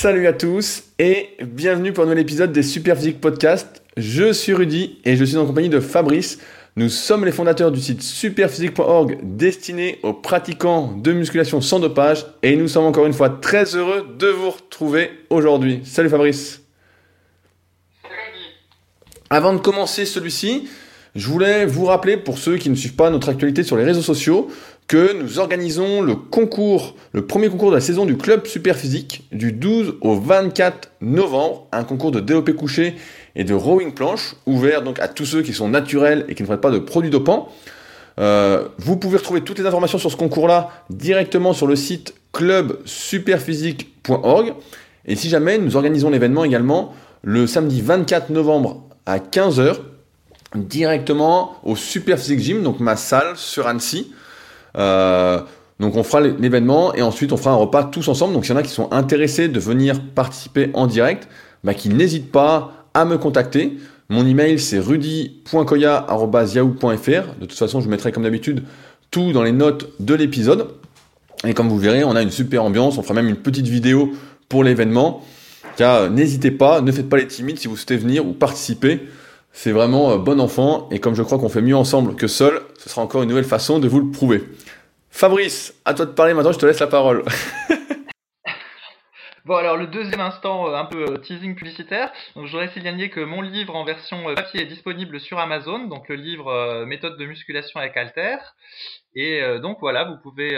Salut à tous et bienvenue pour un nouvel épisode des Super Physique Podcast. Je suis Rudy et je suis en compagnie de Fabrice. Nous sommes les fondateurs du site superphysique.org destiné aux pratiquants de musculation sans dopage et nous sommes encore une fois très heureux de vous retrouver aujourd'hui. Salut Fabrice. Avant de commencer celui-ci, je voulais vous rappeler, pour ceux qui ne suivent pas notre actualité sur les réseaux sociaux, que nous organisons le concours, le premier concours de la saison du club Superphysique du 12 au 24 novembre, un concours de développé couché et de rowing planche, ouvert donc à tous ceux qui sont naturels et qui ne prennent pas de produits dopants. Euh, vous pouvez retrouver toutes les informations sur ce concours-là directement sur le site clubsuperphysique.org. Et si jamais, nous organisons l'événement également le samedi 24 novembre à 15h directement au Super Physique Gym, donc ma salle sur Annecy. Euh, donc on fera l'événement et ensuite on fera un repas tous ensemble. Donc s'il y en a qui sont intéressés de venir participer en direct, bah, n'hésitent pas à me contacter. Mon email c'est rudy.koya.yahoo.fr. De toute façon, je mettrai comme d'habitude tout dans les notes de l'épisode. Et comme vous verrez, on a une super ambiance. On fera même une petite vidéo pour l'événement. N'hésitez pas, ne faites pas les timides si vous souhaitez venir ou participer. C'est vraiment euh, bon enfant, et comme je crois qu'on fait mieux ensemble que seul, ce sera encore une nouvelle façon de vous le prouver. Fabrice, à toi de parler maintenant, je te laisse la parole. Bon, alors le deuxième instant, euh, un peu euh, teasing publicitaire. Donc, je voudrais signaler que mon livre en version papier est disponible sur Amazon. Donc, le livre Méthode de musculation avec Alter. Et donc, voilà, vous pouvez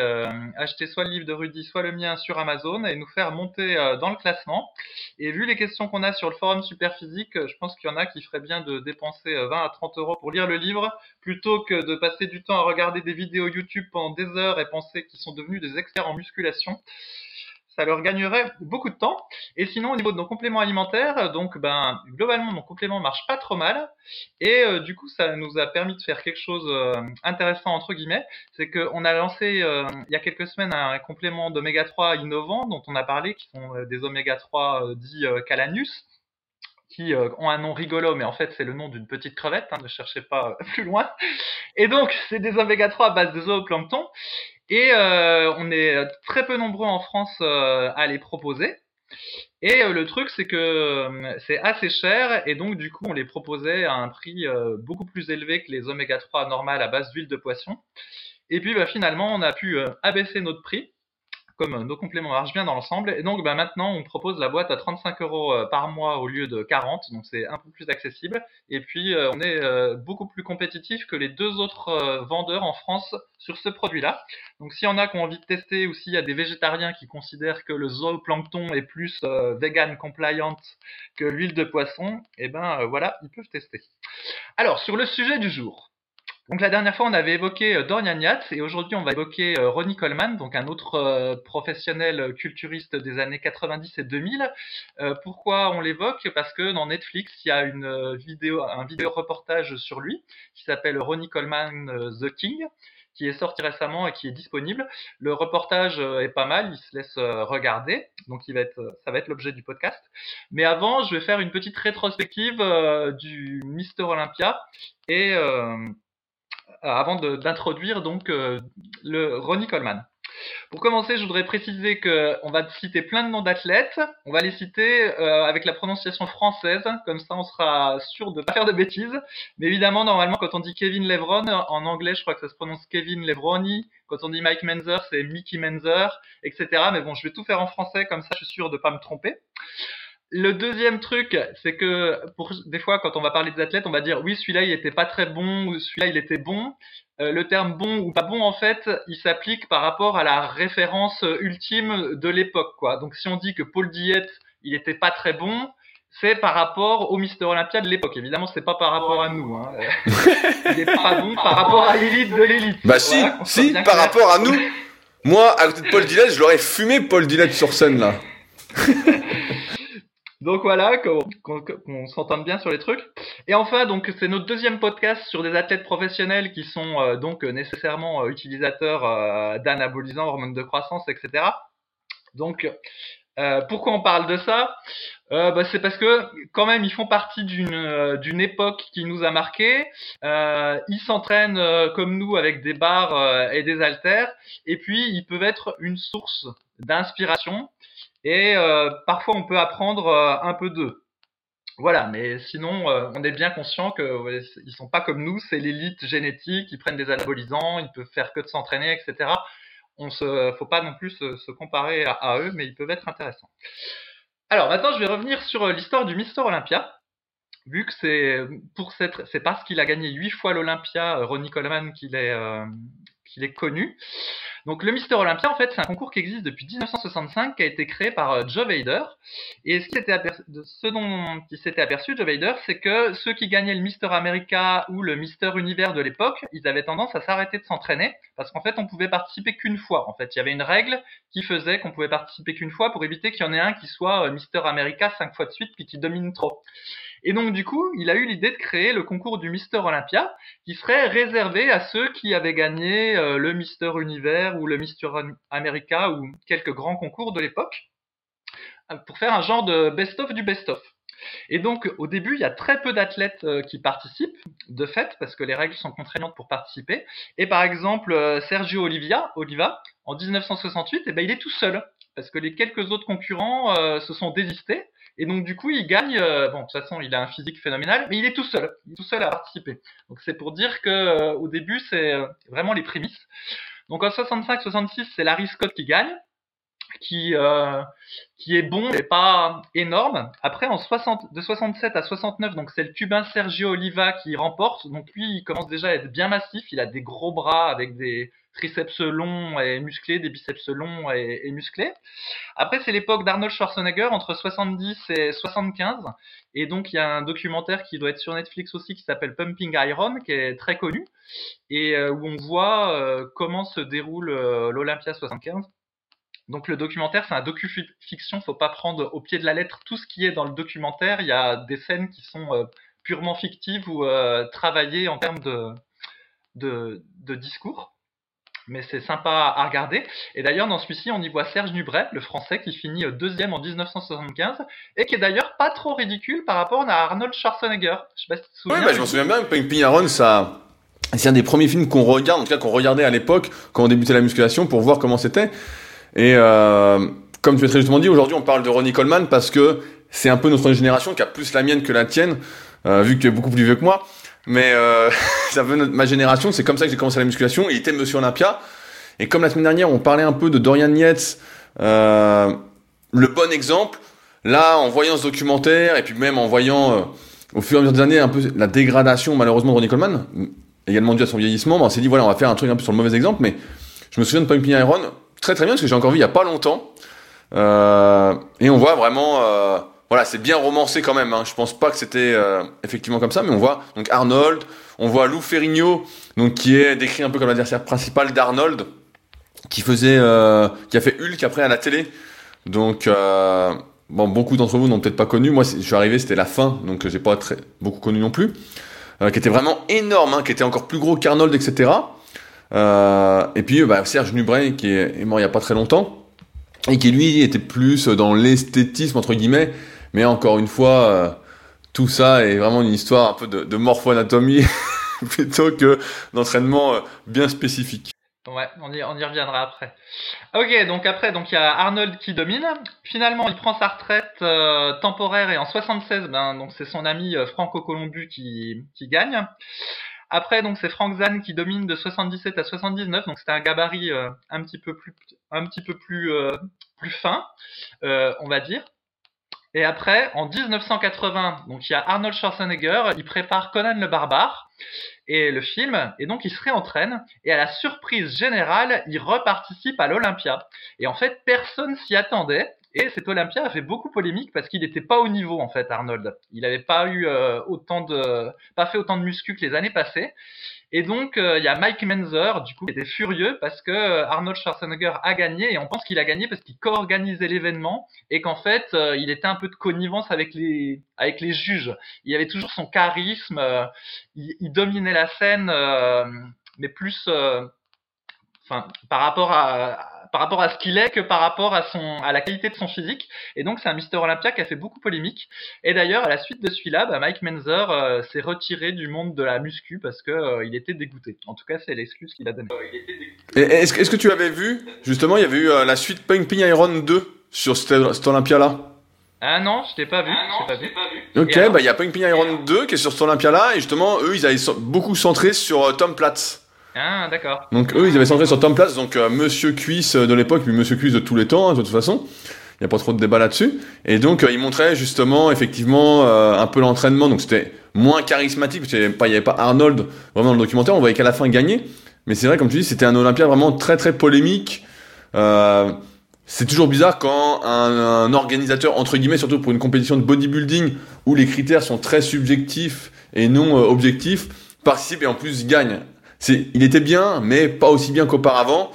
acheter soit le livre de Rudy, soit le mien sur Amazon et nous faire monter dans le classement. Et vu les questions qu'on a sur le forum Superphysique, je pense qu'il y en a qui feraient bien de dépenser 20 à 30 euros pour lire le livre plutôt que de passer du temps à regarder des vidéos YouTube pendant des heures et penser qu'ils sont devenus des experts en musculation ça leur gagnerait beaucoup de temps. Et sinon, au niveau de nos compléments alimentaires, donc ben globalement nos compléments marchent pas trop mal. Et euh, du coup, ça nous a permis de faire quelque chose euh, intéressant entre guillemets, c'est qu'on a lancé euh, il y a quelques semaines un complément d'oméga 3 innovant dont on a parlé, qui sont des oméga 3 dits Calanus qui ont un nom rigolo, mais en fait c'est le nom d'une petite crevette, hein, ne cherchez pas plus loin. Et donc c'est des oméga 3 à base de zooplancton, et euh, on est très peu nombreux en France euh, à les proposer. Et euh, le truc, c'est que c'est assez cher et donc du coup, on les proposait à un prix beaucoup plus élevé que les oméga 3 normales à base d'huile de poisson. Et puis bah, finalement, on a pu abaisser notre prix comme nos compléments marchent bien dans l'ensemble. Et donc bah, maintenant, on propose la boîte à 35 euros euh, par mois au lieu de 40, donc c'est un peu plus accessible. Et puis, euh, on est euh, beaucoup plus compétitif que les deux autres vendeurs en France sur ce produit-là. Donc s'il y en a qui ont envie de tester ou s'il y a des végétariens qui considèrent que le zooplancton est plus vegan compliant que l'huile de poisson, eh ben voilà, ils peuvent tester. Alors, sur le sujet du jour. Donc la dernière fois, on avait évoqué euh, Dorian Yates et aujourd'hui, on va évoquer euh, Ronnie Coleman, donc un autre euh, professionnel culturiste des années 90 et 2000. pourquoi on l'évoque? Parce que dans Netflix, il y a une vidéo, un vidéo reportage sur lui qui s'appelle Ronnie Coleman The King qui est sorti récemment et qui est disponible. Le reportage est pas mal, il se laisse regarder, donc il va être, ça va être l'objet du podcast. Mais avant, je vais faire une petite rétrospective du Mister Olympia et euh, avant d'introduire donc euh, le Ronnie Coleman. Pour commencer, je voudrais préciser qu'on va citer plein de noms d'athlètes. On va les citer euh, avec la prononciation française, comme ça on sera sûr de ne pas faire de bêtises. Mais évidemment, normalement, quand on dit Kevin Levron, en anglais, je crois que ça se prononce Kevin Levroni. Quand on dit Mike Menzer, c'est Mickey Menzer, etc. Mais bon, je vais tout faire en français, comme ça je suis sûr de ne pas me tromper. Le deuxième truc, c'est que pour des fois, quand on va parler des athlètes, on va dire oui, celui-là il était pas très bon ou celui-là il était bon. Euh, le terme bon ou pas bon, en fait, il s'applique par rapport à la référence ultime de l'époque, quoi. Donc si on dit que Paul Diet il était pas très bon, c'est par rapport au Mister Olympia de l'époque. Évidemment, c'est pas par rapport à nous. Hein. il est pas bon par rapport à l'élite de l'élite. Bah si, si, par rapport à nous. Moi, à côté de Paul Dillette, je l'aurais fumé Paul Dillette sur scène là. Donc voilà, qu'on s'entende bien sur les trucs. Et enfin, donc c'est notre deuxième podcast sur des athlètes professionnels qui sont euh, donc nécessairement euh, utilisateurs euh, d'anabolisants, hormones de croissance, etc. Donc pourquoi on parle de ça? Bah, C'est parce que quand même ils font partie d'une d'une époque qui nous a marqué. ils s'entraînent comme nous avec des barres et des haltères, et puis ils peuvent être une source d'inspiration et parfois on peut apprendre un peu d'eux. Voilà, mais sinon, on est bien conscient qu'ils ils sont pas comme nous, c'est l'élite génétique, ils prennent des anabolisants, ils peuvent faire que de s'entraîner, etc. On se, faut pas non plus se, comparer à, eux, mais ils peuvent être intéressants. Alors maintenant, je vais revenir sur l'histoire du Mister Olympia vu que c'est pour cette, c'est parce qu'il a gagné huit fois l'Olympia, Ronnie Coleman, qu'il est, qu'il est connu. Donc le Mister Olympia, en fait, c'est un concours qui existe depuis 1965, qui a été créé par euh, Joe Vader. Et ce, qui était ce dont il s'était aperçu, Joe Vader, c'est que ceux qui gagnaient le Mister America ou le Mister Univers de l'époque, ils avaient tendance à s'arrêter de s'entraîner, parce qu'en fait, on pouvait participer qu'une fois. En fait, il y avait une règle qui faisait qu'on pouvait participer qu'une fois pour éviter qu'il y en ait un qui soit euh, Mister America cinq fois de suite puis qui domine trop. Et donc du coup, il a eu l'idée de créer le concours du Mister Olympia, qui serait réservé à ceux qui avaient gagné euh, le Mister Univers ou le Mister America ou quelques grands concours de l'époque, euh, pour faire un genre de best-of du best-of. Et donc, au début, il y a très peu d'athlètes euh, qui participent, de fait, parce que les règles sont contraignantes pour participer. Et par exemple, Sergio Olivia, Oliva, en 1968, eh ben, il est tout seul, parce que les quelques autres concurrents se sont désistés. Et donc du coup, il gagne. Euh, bon, de toute façon, il a un physique phénoménal, mais il est tout seul. Il est tout seul à participer. Donc c'est pour dire que euh, au début, c'est euh, vraiment les prémices. Donc en 65-66, c'est Larry Scott qui gagne, qui qui est bon mais pas énorme. Après en 60, de 67 à 69, donc c'est le Cubain Sergio Oliva qui remporte. Donc lui, il commence déjà à être bien massif. Il a des gros bras avec des triceps longs et musclés, des biceps longs et, musclés. Après, c'est l'époque d'Arnold Schwarzenegger entre 70 et 75. Et donc, il y a un documentaire qui doit être sur Netflix aussi qui s'appelle Pumping Iron, qui est très connu, et euh, où on voit euh, comment se déroule euh, l'Olympia 75. Donc le documentaire, c'est un docu-fiction, faut pas prendre au pied de la lettre tout ce qui est dans le documentaire. Il y a des scènes qui sont purement fictives ou travaillées en termes de discours mais c'est sympa à regarder. Et d'ailleurs, dans celui-ci, on y voit Serge Nubret, le français, qui finit euh, deuxième en 1975, et qui est d'ailleurs pas trop ridicule par rapport à Arnold Schwarzenegger. Je sais pas si tu te souviens. Oui, bah, je m'en souviens bien, Ping Aaron, ça... C'est un des premiers films qu'on regarde, en tout cas qu'on regardait à l'époque, quand on débutait la musculation, pour voir comment c'était. Et euh, comme tu as très justement dit, aujourd'hui on parle de Ronnie Coleman parce que c'est un peu notre génération qui a plus la mienne que la tienne, euh, vu que tu es beaucoup plus vieux que moi. Mais euh, ça veut ma génération, c'est comme ça que j'ai commencé la musculation. Il était Monsieur Olympia. Et comme la semaine dernière, on parlait un peu de Dorian Yates, euh, le bon exemple. Là, en voyant ce documentaire, et puis même en voyant euh, au fur et à mesure des années un peu la dégradation malheureusement de Ronnie Coleman, également dû à son vieillissement, ben, on s'est dit voilà, on va faire un truc un peu sur le mauvais exemple. Mais je me souviens de Pumping Iron très très bien parce que j'ai encore vu il y a pas longtemps. Euh, et on voit vraiment euh, voilà, c'est bien romancé quand même. Hein. Je pense pas que c'était euh, effectivement comme ça, mais on voit donc Arnold, on voit Lou Ferrigno, donc qui est décrit un peu comme l'adversaire principal d'Arnold, qui faisait, euh, qui a fait Hulk après à la télé. Donc euh, bon, beaucoup d'entre vous n'ont peut-être pas connu. Moi, je suis arrivé, c'était la fin, donc j'ai pas très beaucoup connu non plus. qui était vraiment énorme, hein, qui était encore plus gros qu'Arnold, etc. et puis bah, Serge Nubret, qui est mort il y a pas très longtemps et qui lui était plus dans l'esthétisme entre guillemets mais encore une fois, euh, tout ça est vraiment une histoire un peu de, de morpho-anatomie plutôt que d'entraînement euh, bien spécifique. Ouais, on y, reviendra après. Ok, donc après, donc il y a Arnold qui domine. Finalement, il prend sa retraite euh, temporaire et en 76, ben donc c'est son ami Franco Colombu qui, gagne. Après, donc c'est Frank Zahn qui domine de 77 à 79, donc c'était un gabarit un petit peu plus, un petit peu plus, plus fin, on va dire. Et après, en 1980, donc il y a Arnold Schwarzenegger, il prépare Conan le barbare et le film, et donc il se réentraîne, et à la surprise générale, il reparticipe à l'Olympia. Et en fait, personne s'y attendait, et cet Olympia a fait beaucoup polémique parce qu'il n'était pas au niveau en fait, Arnold. Il n'avait pas eu euh, autant de, pas fait autant de muscu que les années passées. Et donc, euh, il y a Mike Menzer, du coup, qui était furieux parce que euh, Arnold Schwarzenegger a gagné et on pense qu'il a gagné parce qu'il co-organisait l'événement et qu'en fait, euh, il était un peu de connivence avec les, avec les juges. Il avait toujours son charisme, il, il, dominait la scène, mais plus, enfin, par rapport à, par rapport à ce qu'il est que par rapport à son à la qualité de son physique. Et donc c'est un Mister Olympia qui a fait beaucoup polémique. Et d'ailleurs à la suite de celui-là, bah, Mike Menzer euh, s'est retiré du monde de la muscu parce que euh, il était dégoûté. En tout cas c'est l'excuse qu'il a donnée. Est-ce est que tu avais vu justement il y avait eu la suite Pumping Iron 2 sur cet, cet Olympia là ah non, je t'ai pas vu. Ah pas, vu. Ok, bah il y a Pumping Iron 2 qui est sur cet Olympia là et justement eux ils avaient beaucoup centré sur Tom Platz. Ah, d'accord. Donc eux, ils avaient centré sur Tom Place, donc euh, Monsieur Cuisse de l'époque, puis Monsieur Cuisse de tous les temps, hein, de toute façon. Il n'y a pas trop de débat là-dessus. Et donc, euh, ils montraient justement, effectivement, euh, un peu l'entraînement. Donc c'était moins charismatique, parce qu'il n'y avait, pas Arnold vraiment dans le documentaire. On voyait qu'à la fin gagner. Mais c'est vrai, comme tu dis, c'était un Olympia vraiment très très polémique. c'est toujours bizarre quand un, un, organisateur, entre guillemets, surtout pour une compétition de bodybuilding, où les critères sont très subjectifs et non objectifs, participe et en plus gagne il était bien, mais pas aussi bien qu'auparavant.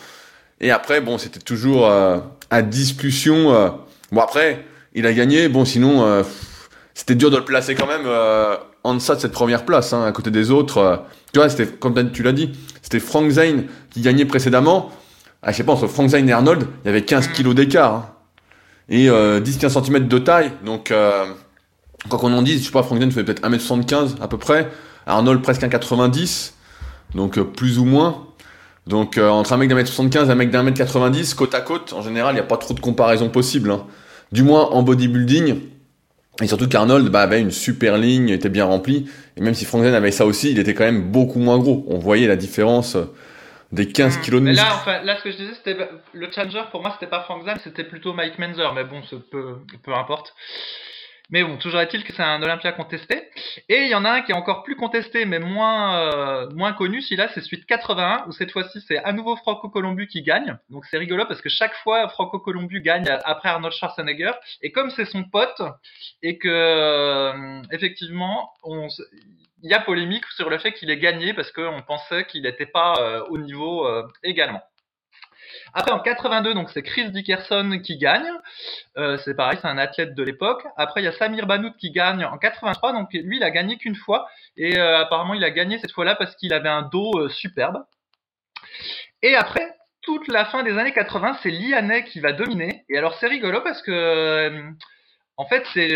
Et après, bon, c'était toujours euh, à discussion. Euh. Bon, après, il a gagné. Bon, sinon, euh, c'était dur de le placer quand même en deçà de cette première place, hein, à côté des autres. tu vois, c'était comme tu l'as dit, c'était Frank Zane qui gagnait précédemment. Ah, je sais pas, entre Frank Zane et Arnold, il y avait 15 kilos d'écart. Hein. Et 10-15 cm de taille. Donc, quoi qu'on en dise, je sais pas, Frank Zane faisait peut-être 1m75 à peu près. Arnold presque 1m90 donc euh, plus ou moins. Donc euh, entre un mec d'un mètre 75 et un mec d'un mètre 90, côte à côte, en général, il n'y a pas trop de comparaison possible. Hein. Du moins en bodybuilding. Et surtout qu'Arnold bah, avait une super ligne, était bien rempli. Et même si Frank Zane avait ça aussi, il était quand même beaucoup moins gros. On voyait la différence euh, des 15 kilos de muscle. Là, enfin, là, ce que je disais, c'était le challenger pour moi, c'était pas Frank Zane, c'était plutôt Mike Menzer. Mais bon, peu, peu importe. Mais bon, toujours est-il que c'est un Olympia contesté. Et il y en a un qui est encore plus contesté, mais moins euh, moins connu. Celui-là, c'est suite 81, où cette fois-ci, c'est à nouveau Franco Colombu qui gagne. Donc c'est rigolo parce que chaque fois, Franco Colombu gagne après Arnold Schwarzenegger. Et comme c'est son pote, et que euh, effectivement, on, il y a polémique sur le fait qu'il ait gagné parce qu'on pensait qu'il n'était pas euh, au niveau également. Après, en 82, donc c'est Chris Dickerson qui gagne. Euh, c'est pareil, c'est un athlète de l'époque. Après, il y a Samir Banout qui gagne en 83. Donc lui, il a gagné qu'une fois. Et euh, apparemment, il a gagné cette fois-là parce qu'il avait un dos euh, superbe. Et après, toute la fin des années 80, c'est Lianet qui va dominer. Et alors, c'est rigolo parce que, en fait, c'est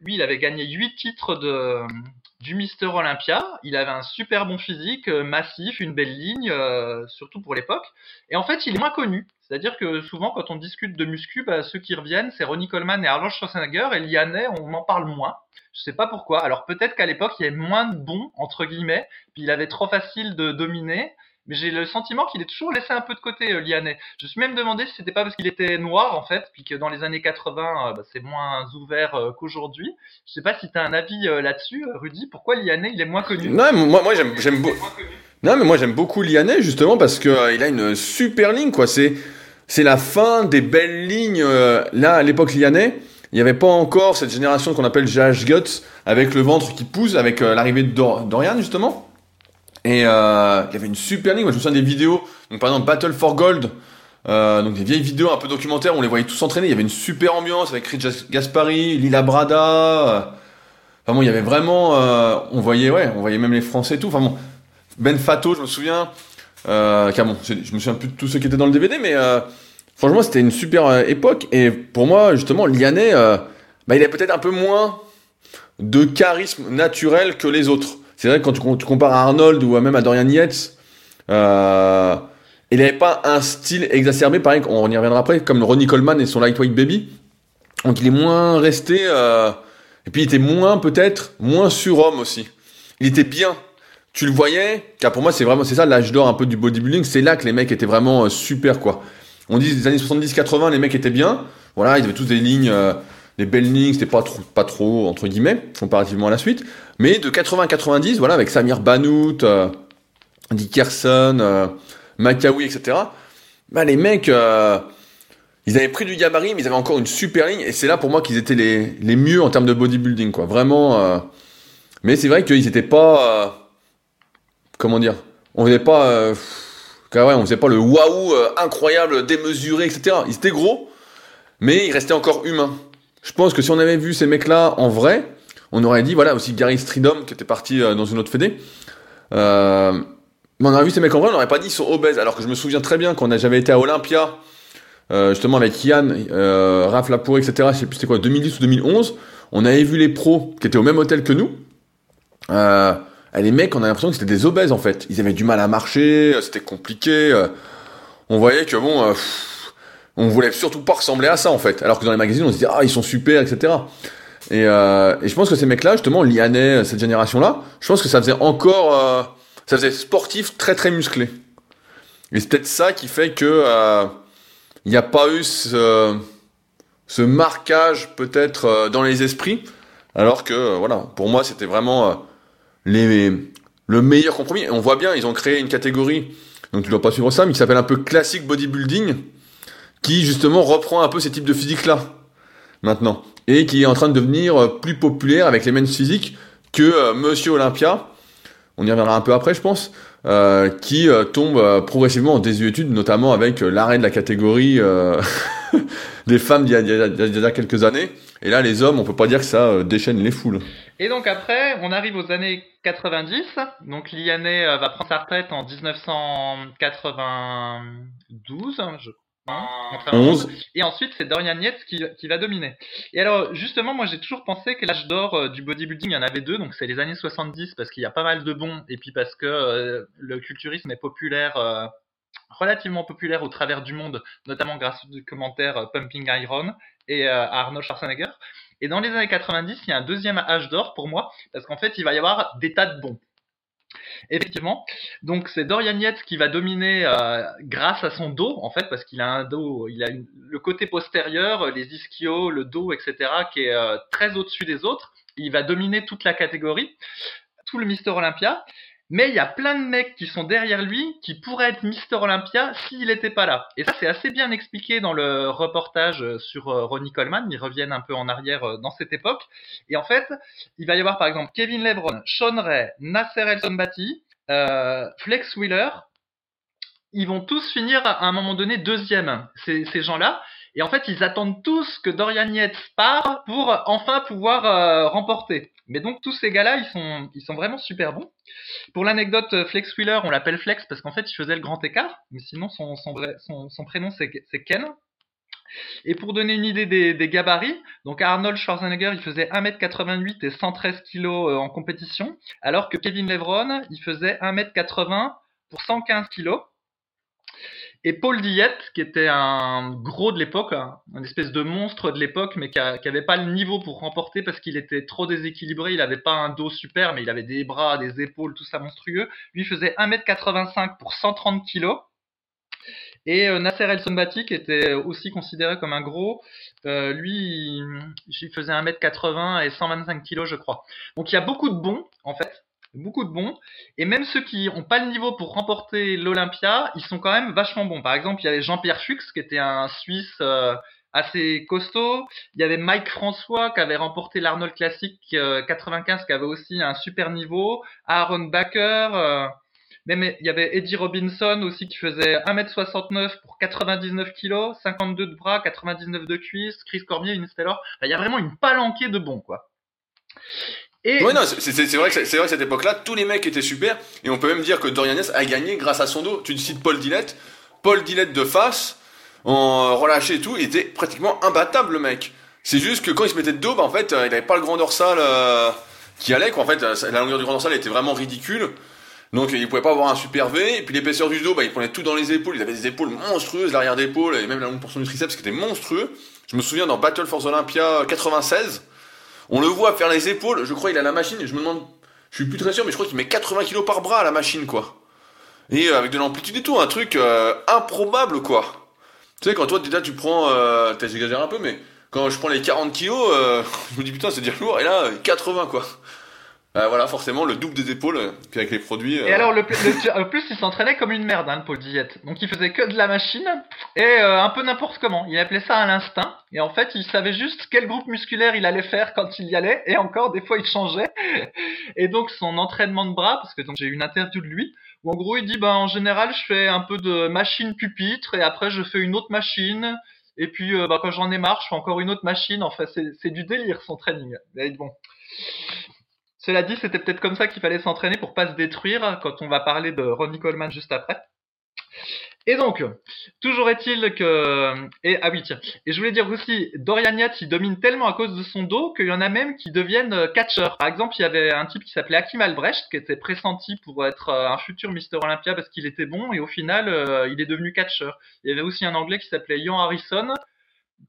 lui, il avait gagné 8 titres de, du Mister Olympia. Il avait un super bon physique, euh, massif, une belle ligne, euh, surtout pour l'époque. Et en fait, il est moins connu. C'est-à-dire que souvent, quand on discute de muscu, bah, ceux qui reviennent, c'est Ronnie Coleman et Arnold Schwarzenegger. Et Lianet, on en parle moins. Je sais pas pourquoi. Alors peut-être qu'à l'époque, il y avait moins de bons, entre guillemets, puis il avait trop facile de dominer mais j'ai le sentiment qu'il est toujours laissé un peu de côté, euh, Lianet. Je me suis même demandé si c'était pas parce qu'il était noir, en fait, puis que dans les années 80, euh, bah, c'est moins ouvert euh, qu'aujourd'hui. Je sais pas si tu as un avis là-dessus, Rudy. Pourquoi Lianet, il est moins connu? Non, moi, moi j'aime, j'aime beaucoup. Non, mais moi j'aime beaucoup Lianet justement parce que il a une super ligne, quoi. C'est, c'est la fin des belles lignes. là, à l'époque Lianet, il n'y avait pas encore cette génération qu'on appelle GH Guts avec le ventre qui pousse, avec l'arrivée de Dorian justement. Et euh, il y avait une super ligne. Moi, je me souviens des vidéos. Donc, par exemple, Battle for Gold. Euh, donc des vieilles vidéos un peu documentaires on les voyait tous s'entraîner. Il y avait une super ambiance avec Rich Gaspari, Lila Brada. Euh. Enfin bon, il y avait vraiment. Euh, on voyait, ouais, on voyait même les Français et tout. Enfin bon, Ben Fato, je me souviens. Euh, bon, je me souviens plus de tous ceux qui étaient dans le DVD, mais euh, franchement, c'était une super époque. Et pour moi, justement, Lianet, bah, il a peut-être un peu moins de charisme naturel que les autres. C'est vrai que quand tu, compares à Arnold ou même à Dorian Yates, euh, il n'avait pas un style exacerbé, pareil, on y reviendra après, comme Ronnie Coleman et son Lightweight Baby. Donc il est moins resté, euh, et puis il était moins peut-être, moins surhomme aussi. Il était bien. Tu le voyais, car pour moi c'est vraiment, c'est ça l'âge d'or un peu du bodybuilding, c'est là que les mecs étaient vraiment euh, super quoi. On dit des années 70-80, les mecs étaient bien. Voilà, ils avaient tous des lignes, euh, des belles lignes, c'était pas trop, pas trop, entre guillemets, comparativement à la suite. Mais de 80 90, voilà, avec Samir Banout, euh, Dickerson, euh, Makawi, etc. Bah, les mecs, euh, ils avaient pris du gabarit, mais ils avaient encore une super ligne. Et c'est là pour moi qu'ils étaient les, les mieux en termes de bodybuilding, quoi. Vraiment. Euh, mais c'est vrai qu'ils étaient pas. Euh, comment dire On faisait pas. Car ouais, on faisait pas le waouh incroyable, démesuré, etc. Ils étaient gros, mais ils restaient encore humains. Je pense que si on avait vu ces mecs-là en vrai, on aurait dit, voilà, aussi Gary Stridom qui était parti euh, dans une autre fédé. Euh, mais on aurait vu ces mecs en vrai, on n'aurait pas dit ils sont obèses. Alors que je me souviens très bien quand j'avais été à Olympia euh, justement avec Yann, euh, Raph Lapour, etc. Je sais plus c'était quoi, 2010 ou 2011. On avait vu les pros qui étaient au même hôtel que nous. Euh, les mecs, on a l'impression que c'était des obèses en fait. Ils avaient du mal à marcher, euh, c'était compliqué. On voyait que bon, on voulait surtout pas ressembler à ça en fait. Alors que dans les magazines, on se disait ah ils sont super, etc. Et, euh, et je pense que ces mecs-là, justement, Lianais, cette génération-là, je pense que ça faisait encore, euh, ça faisait sportif très très musclé. Et c'est peut-être ça qui fait que euh, il n'y a pas eu ce, ce marquage peut-être euh, dans les esprits, alors que euh, voilà, pour moi c'était vraiment euh, les, le meilleur compromis. Et on voit bien, ils ont créé une catégorie, donc tu dois pas suivre ça, mais qui s'appelle un peu classique bodybuilding, qui justement reprend un peu ces types de physiques là maintenant et qui est en train de devenir euh, plus populaire avec les mêmes physiques que euh, Monsieur Olympia. On y reviendra un peu après, je pense, euh, qui euh, tombe progressivement en désuétude, notamment avec l'arrêt de la catégorie des femmes d'il y, y y a quelques années. Et là, les hommes, on peut pas dire que ça déchaîne les foules. Et donc après, on arrive aux années 90. Donc Lianet va prendre sa retraite en 1992, hein, je crois. 11. Et ensuite, c'est Dorian Yates qui, qui va dominer. Et alors, justement, moi, j'ai toujours pensé que l'âge d'or euh, du bodybuilding, il y en avait deux. Donc, c'est les années 70 parce qu'il y a pas mal de bons. Et puis parce que euh, le culturisme est populaire, euh, relativement populaire au travers du monde, notamment grâce au documentaire Pumping Iron et euh, à Arnold Schwarzenegger. Et dans les années 90, il y a un deuxième âge d'or pour moi parce qu'en fait, il va y avoir des tas de bons. Effectivement. Donc c'est Dorian Yates qui va dominer euh, grâce à son dos, en fait, parce qu'il a un dos, il a le côté postérieur, les ischios, le dos, etc., qui est euh, très au-dessus des autres. Il va dominer toute la catégorie, tout le Mister Olympia. Mais il y a plein de mecs qui sont derrière lui qui pourraient être Mister Olympia s'il n'était pas là. Et ça, c'est assez bien expliqué dans le reportage sur euh, Ronnie Coleman. Ils reviennent un peu en arrière euh, dans cette époque. Et en fait, il va y avoir par exemple Kevin Lebron, Sean Ray, Nasser El Sonbati, euh, Flex Wheeler. Ils vont tous finir à un moment donné deuxième, ces, ces gens-là. Et en fait, ils attendent tous que Dorian Yates part pour enfin pouvoir euh, remporter. Mais donc tous ces gars-là, ils sont, vraiment super bons. Pour l'anecdote, euh, Flex Wheeler, on l'appelle Flex parce qu'en fait, il faisait le grand écart. Mais sinon, son, prénom, c'est Ken. Et pour donner une idée des, gabarits, donc Arnold Schwarzenegger, il faisait 1m88 et 113 kg euh, en compétition, alors que Kevin Lebron, il faisait 1m80 pour 115 kg. Et Paul Diette, qui était un gros de l'époque, un, une espèce de monstre de l'époque, mais qui n'avait pas le niveau pour remporter parce qu'il était trop déséquilibré, il n'avait pas un dos super, mais il avait des bras, des épaules, tout ça monstrueux. Lui faisait 1m85 pour 130 kg. Et euh, Nasser El Sonbati, qui était aussi considéré comme un gros, euh, lui, il, il faisait 1m80 et 125 kg, je crois. Donc il y a beaucoup de bons, en fait, beaucoup de bons. Et même ceux qui n'ont pas le niveau pour remporter l'Olympia, ils sont quand même vachement bons. Par exemple, il y avait Jean-Pierre Fuchs, qui était un Suisse euh, assez costaud. Il y avait Mike François, qui avait remporté l'Arnold Classic euh, 95, qui avait aussi un super niveau. Aaron Baker. euh, même il y avait Eddie Robinson aussi qui faisait 1m69 pour 99 kg, 52 de bras, 99 de cuisses, Chris Cormier, Vince Taylor. Il y a vraiment une palanquée de bons, quoi. Et Ouais, non, c'est vrai, que c'est vrai que cette époque-là, tous les mecs étaient super, et on peut même dire que Dorian Yates a gagné grâce à son dos. Tu cites Paul Dillette, Paul Dillette de face, en relâché et tout, il était pratiquement imbattable le mec. C'est juste que quand il se mettait de dos, bah, en fait, euh, il avait pas le grand dorsal euh, qui allait, quoi. En fait, euh, la longueur du grand dorsal était vraiment ridicule. Donc il pouvait pas avoir un super V, et puis l'épaisseur du dos, bah, il prenait tout dans les épaules, il avait des épaules monstrueuses, l'arrière d'épaule, et même la longue portion du triceps qui était monstrueux. Je me souviens dans Battle for the Olympia 96, on le voit faire les épaules, je crois il a la machine, je me demande, je suis plus très sûr, mais je crois qu'il met 80 kilos par bras à la machine, quoi. Et euh, avec de l'amplitude et tout, un truc euh, improbable, quoi. Tu sais, quand toi, déjà, tu prends, euh, t'as exagéré un peu, mais quand je prends les 40 kilos, euh, je me dis putain, c'est déjà lourd, et là, euh, 80, quoi. Euh, voilà, forcément, le double des épaules euh, qu'avec les produits. euh, Et alors, le, le- le plus, il s'entraînait comme une merde, hein, le Paul Diette. Donc, il faisait que de la machine et euh, un peu n'importe comment. Il appelait ça à l'instinct. Et en fait, il savait juste quel groupe musculaire il allait faire quand il y allait. Et encore, des fois, il changeait. Et donc, son entraînement de bras, parce que donc j'ai eu une interview de lui, où en gros, il dit, ben, en général, je fais un peu de machine pupitre et après, je fais une autre machine. Et puis, euh, bah, quand j'en ai marre, je fais encore une autre machine. Enfin, c'est c'est du délire, son training. Mais bon. Cela dit, c'était peut-être comme ça qu'il fallait s'entraîner pour pas se détruire quand on va parler de Ronnie Coleman juste après. Et donc, toujours est-il que... Et, ah oui, tiens. Et je voulais dire aussi, Dorian Yates, il domine tellement à cause de son dos qu'il y en a même qui deviennent euh, catcheurs. Par exemple, il y avait un type qui s'appelait Hakim Albrecht, qui était pressenti pour être euh, un futur Mister Olympia parce qu'il était bon, et au final, euh, il est devenu catcheur. Il y avait aussi un Anglais qui s'appelait Ian Harrison,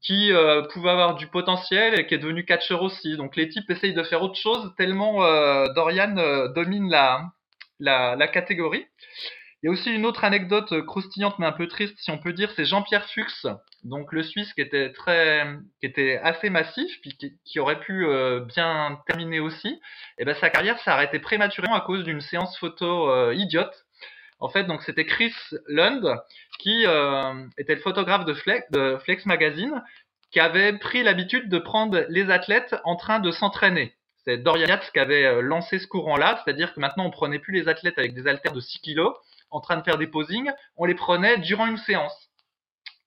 qui pouvait avoir du potentiel et qui est devenu catcheur aussi. Donc les types essayent de faire autre chose tellement Dorian domine la, la, la catégorie. Il y a aussi une autre anecdote euh, croustillante mais un peu triste, si on peut dire, c'est Jean-Pierre Fuchs, donc le Suisse qui était très, qui était assez massif, puis qui, aurait pu euh, bien terminer aussi. Et eh ben sa carrière s'est arrêtée prématurément à cause d'une séance photo euh, idiote. En fait, donc c'était Chris Lund qui était le photographe de Flex, de Flex Magazine, qui avait pris l'habitude de prendre les athlètes en train de s'entraîner. C'est Dorian Yates qui avait lancé ce courant-là, c'est-à-dire que maintenant on prenait plus les athlètes avec des haltères de 6 kilos, en train de faire des posings, on les prenait durant une séance.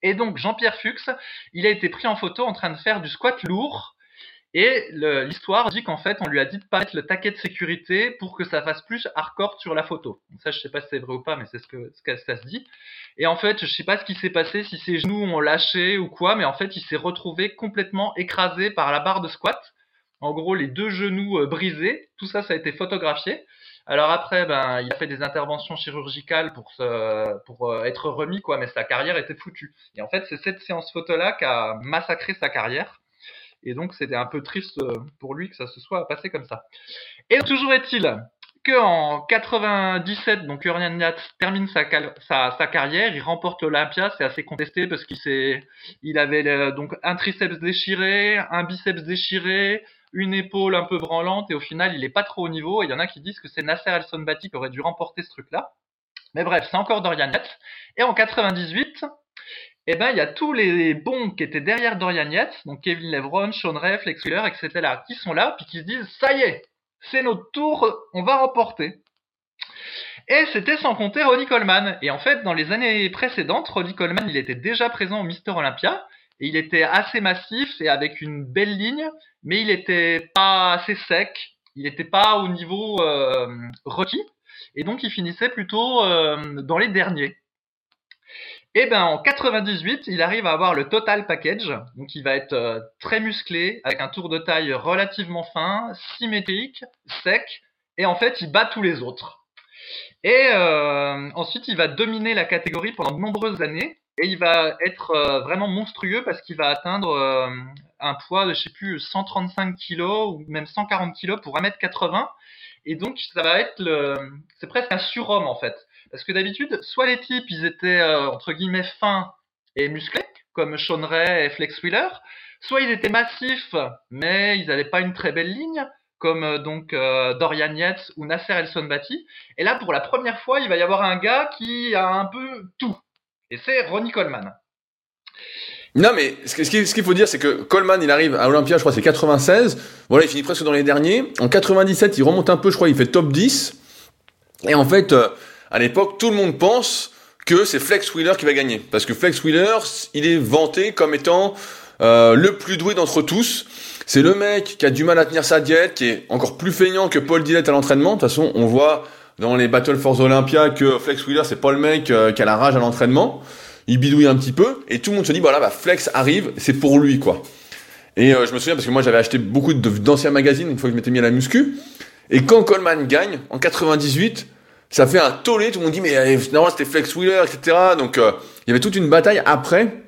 Et donc Jean-Pierre Fuchs, il a été pris en photo en train de faire du squat lourd. Et l'histoire dit qu'en fait, on lui a dit de pas mettre le taquet de sécurité pour que ça fasse plus hardcore sur la photo. ça, je sais pas si c'est vrai ou pas, mais c'est ce que, ça se dit. Et en fait, je sais pas ce qui s'est passé, si ses genoux ont lâché ou quoi, mais en fait, il s'est retrouvé complètement écrasé par la barre de squat. En gros, les deux genoux euh, brisés. Tout ça, ça a été photographié. Alors après, ben, il a fait des interventions chirurgicales pour, se, pour euh, être remis, quoi, mais sa carrière était foutue. Et en fait, c'est cette séance photo-là qui a massacré sa carrière. Et donc, c'était un peu triste euh, pour lui que ça se soit passé comme ça. Et toujours est-il que en 97, donc Urian Nat termine sa, sa, carrière, il remporte l'Olympia, c'est assez contesté parce qu'il avait donc un triceps déchiré, un biceps déchiré, une épaule un peu branlante et au final il est pas trop au niveau. Et il y en a qui disent que c'est Nasser El Sonbati qui aurait dû remporter ce truc-là. Mais bref, c'est encore Dorian Yates. Et en 98, eh ben, il y a tous les bons qui étaient derrière Dorian Yates, donc Kevin Levron, Sean Ray, Flex Wheeler, etc., qui sont là, puis qui se disent, ça y est, c'est notre tour, on va remporter. Et c'était sans compter Ronnie Coleman. Et en fait, dans les années précédentes, Ronnie Coleman, il était déjà présent au Mister Olympia. Et il était assez massif et avec une belle ligne, mais il était pas assez sec, il n'était pas au niveau euh, requis, et donc il finissait plutôt euh, dans les derniers. Et ben en 98, il arrive à avoir le total package, donc il va être euh, très musclé, avec un tour de taille relativement fin, symétrique, sec, et en fait il bat tous les autres. Et ensuite il va dominer la catégorie pendant de nombreuses années, et il va être euh, vraiment monstrueux parce qu'il va atteindre euh, un poids de, je sais plus, 135 kg ou même 140 kg pour 1m80. Et donc, ça va être le, c'est presque un surhomme en fait. Parce que d'habitude, soit les types, ils étaient euh, entre guillemets fins et musclés, comme Sean Ray et Flex Wheeler, soit ils étaient massifs, mais ils n'avaient pas une très belle ligne, comme donc Dorian Yates ou Nasser El Sonbati. Et là, pour la première fois, il va y avoir un gars qui a un peu tout. Et c'est Ronnie Coleman. Non, mais ce qu'il faut dire, c'est que Coleman, il arrive à Olympia, je crois, c'est 96. Voilà, il finit presque dans les derniers. En 97, il remonte un peu, je crois, il fait top 10. Et en fait, euh, à l'époque, tout le monde pense que c'est Flex Wheeler qui va gagner. Parce que Flex Wheeler, il est vanté comme étant euh, le plus doué d'entre tous. C'est le mec qui a du mal à tenir sa diète, qui est encore plus feignant que Paul Dillette à l'entraînement. De toute façon, on voit dans les Battle Force Olympia que Flex Wheeler c'est pas le mec euh, qui a la rage à l'entraînement. Il bidouille un petit peu et tout le monde se dit voilà bah Flex arrive, c'est pour lui quoi. Et euh, je me souviens parce que moi j'avais acheté beaucoup d'anciens magazines une fois que je m'étais mis à la muscu. Et quand Coleman gagne en 98, ça fait un tollé, tout le monde dit mais euh, finalement c'était Flex Wheeler, etc. Donc il y avait toute une bataille après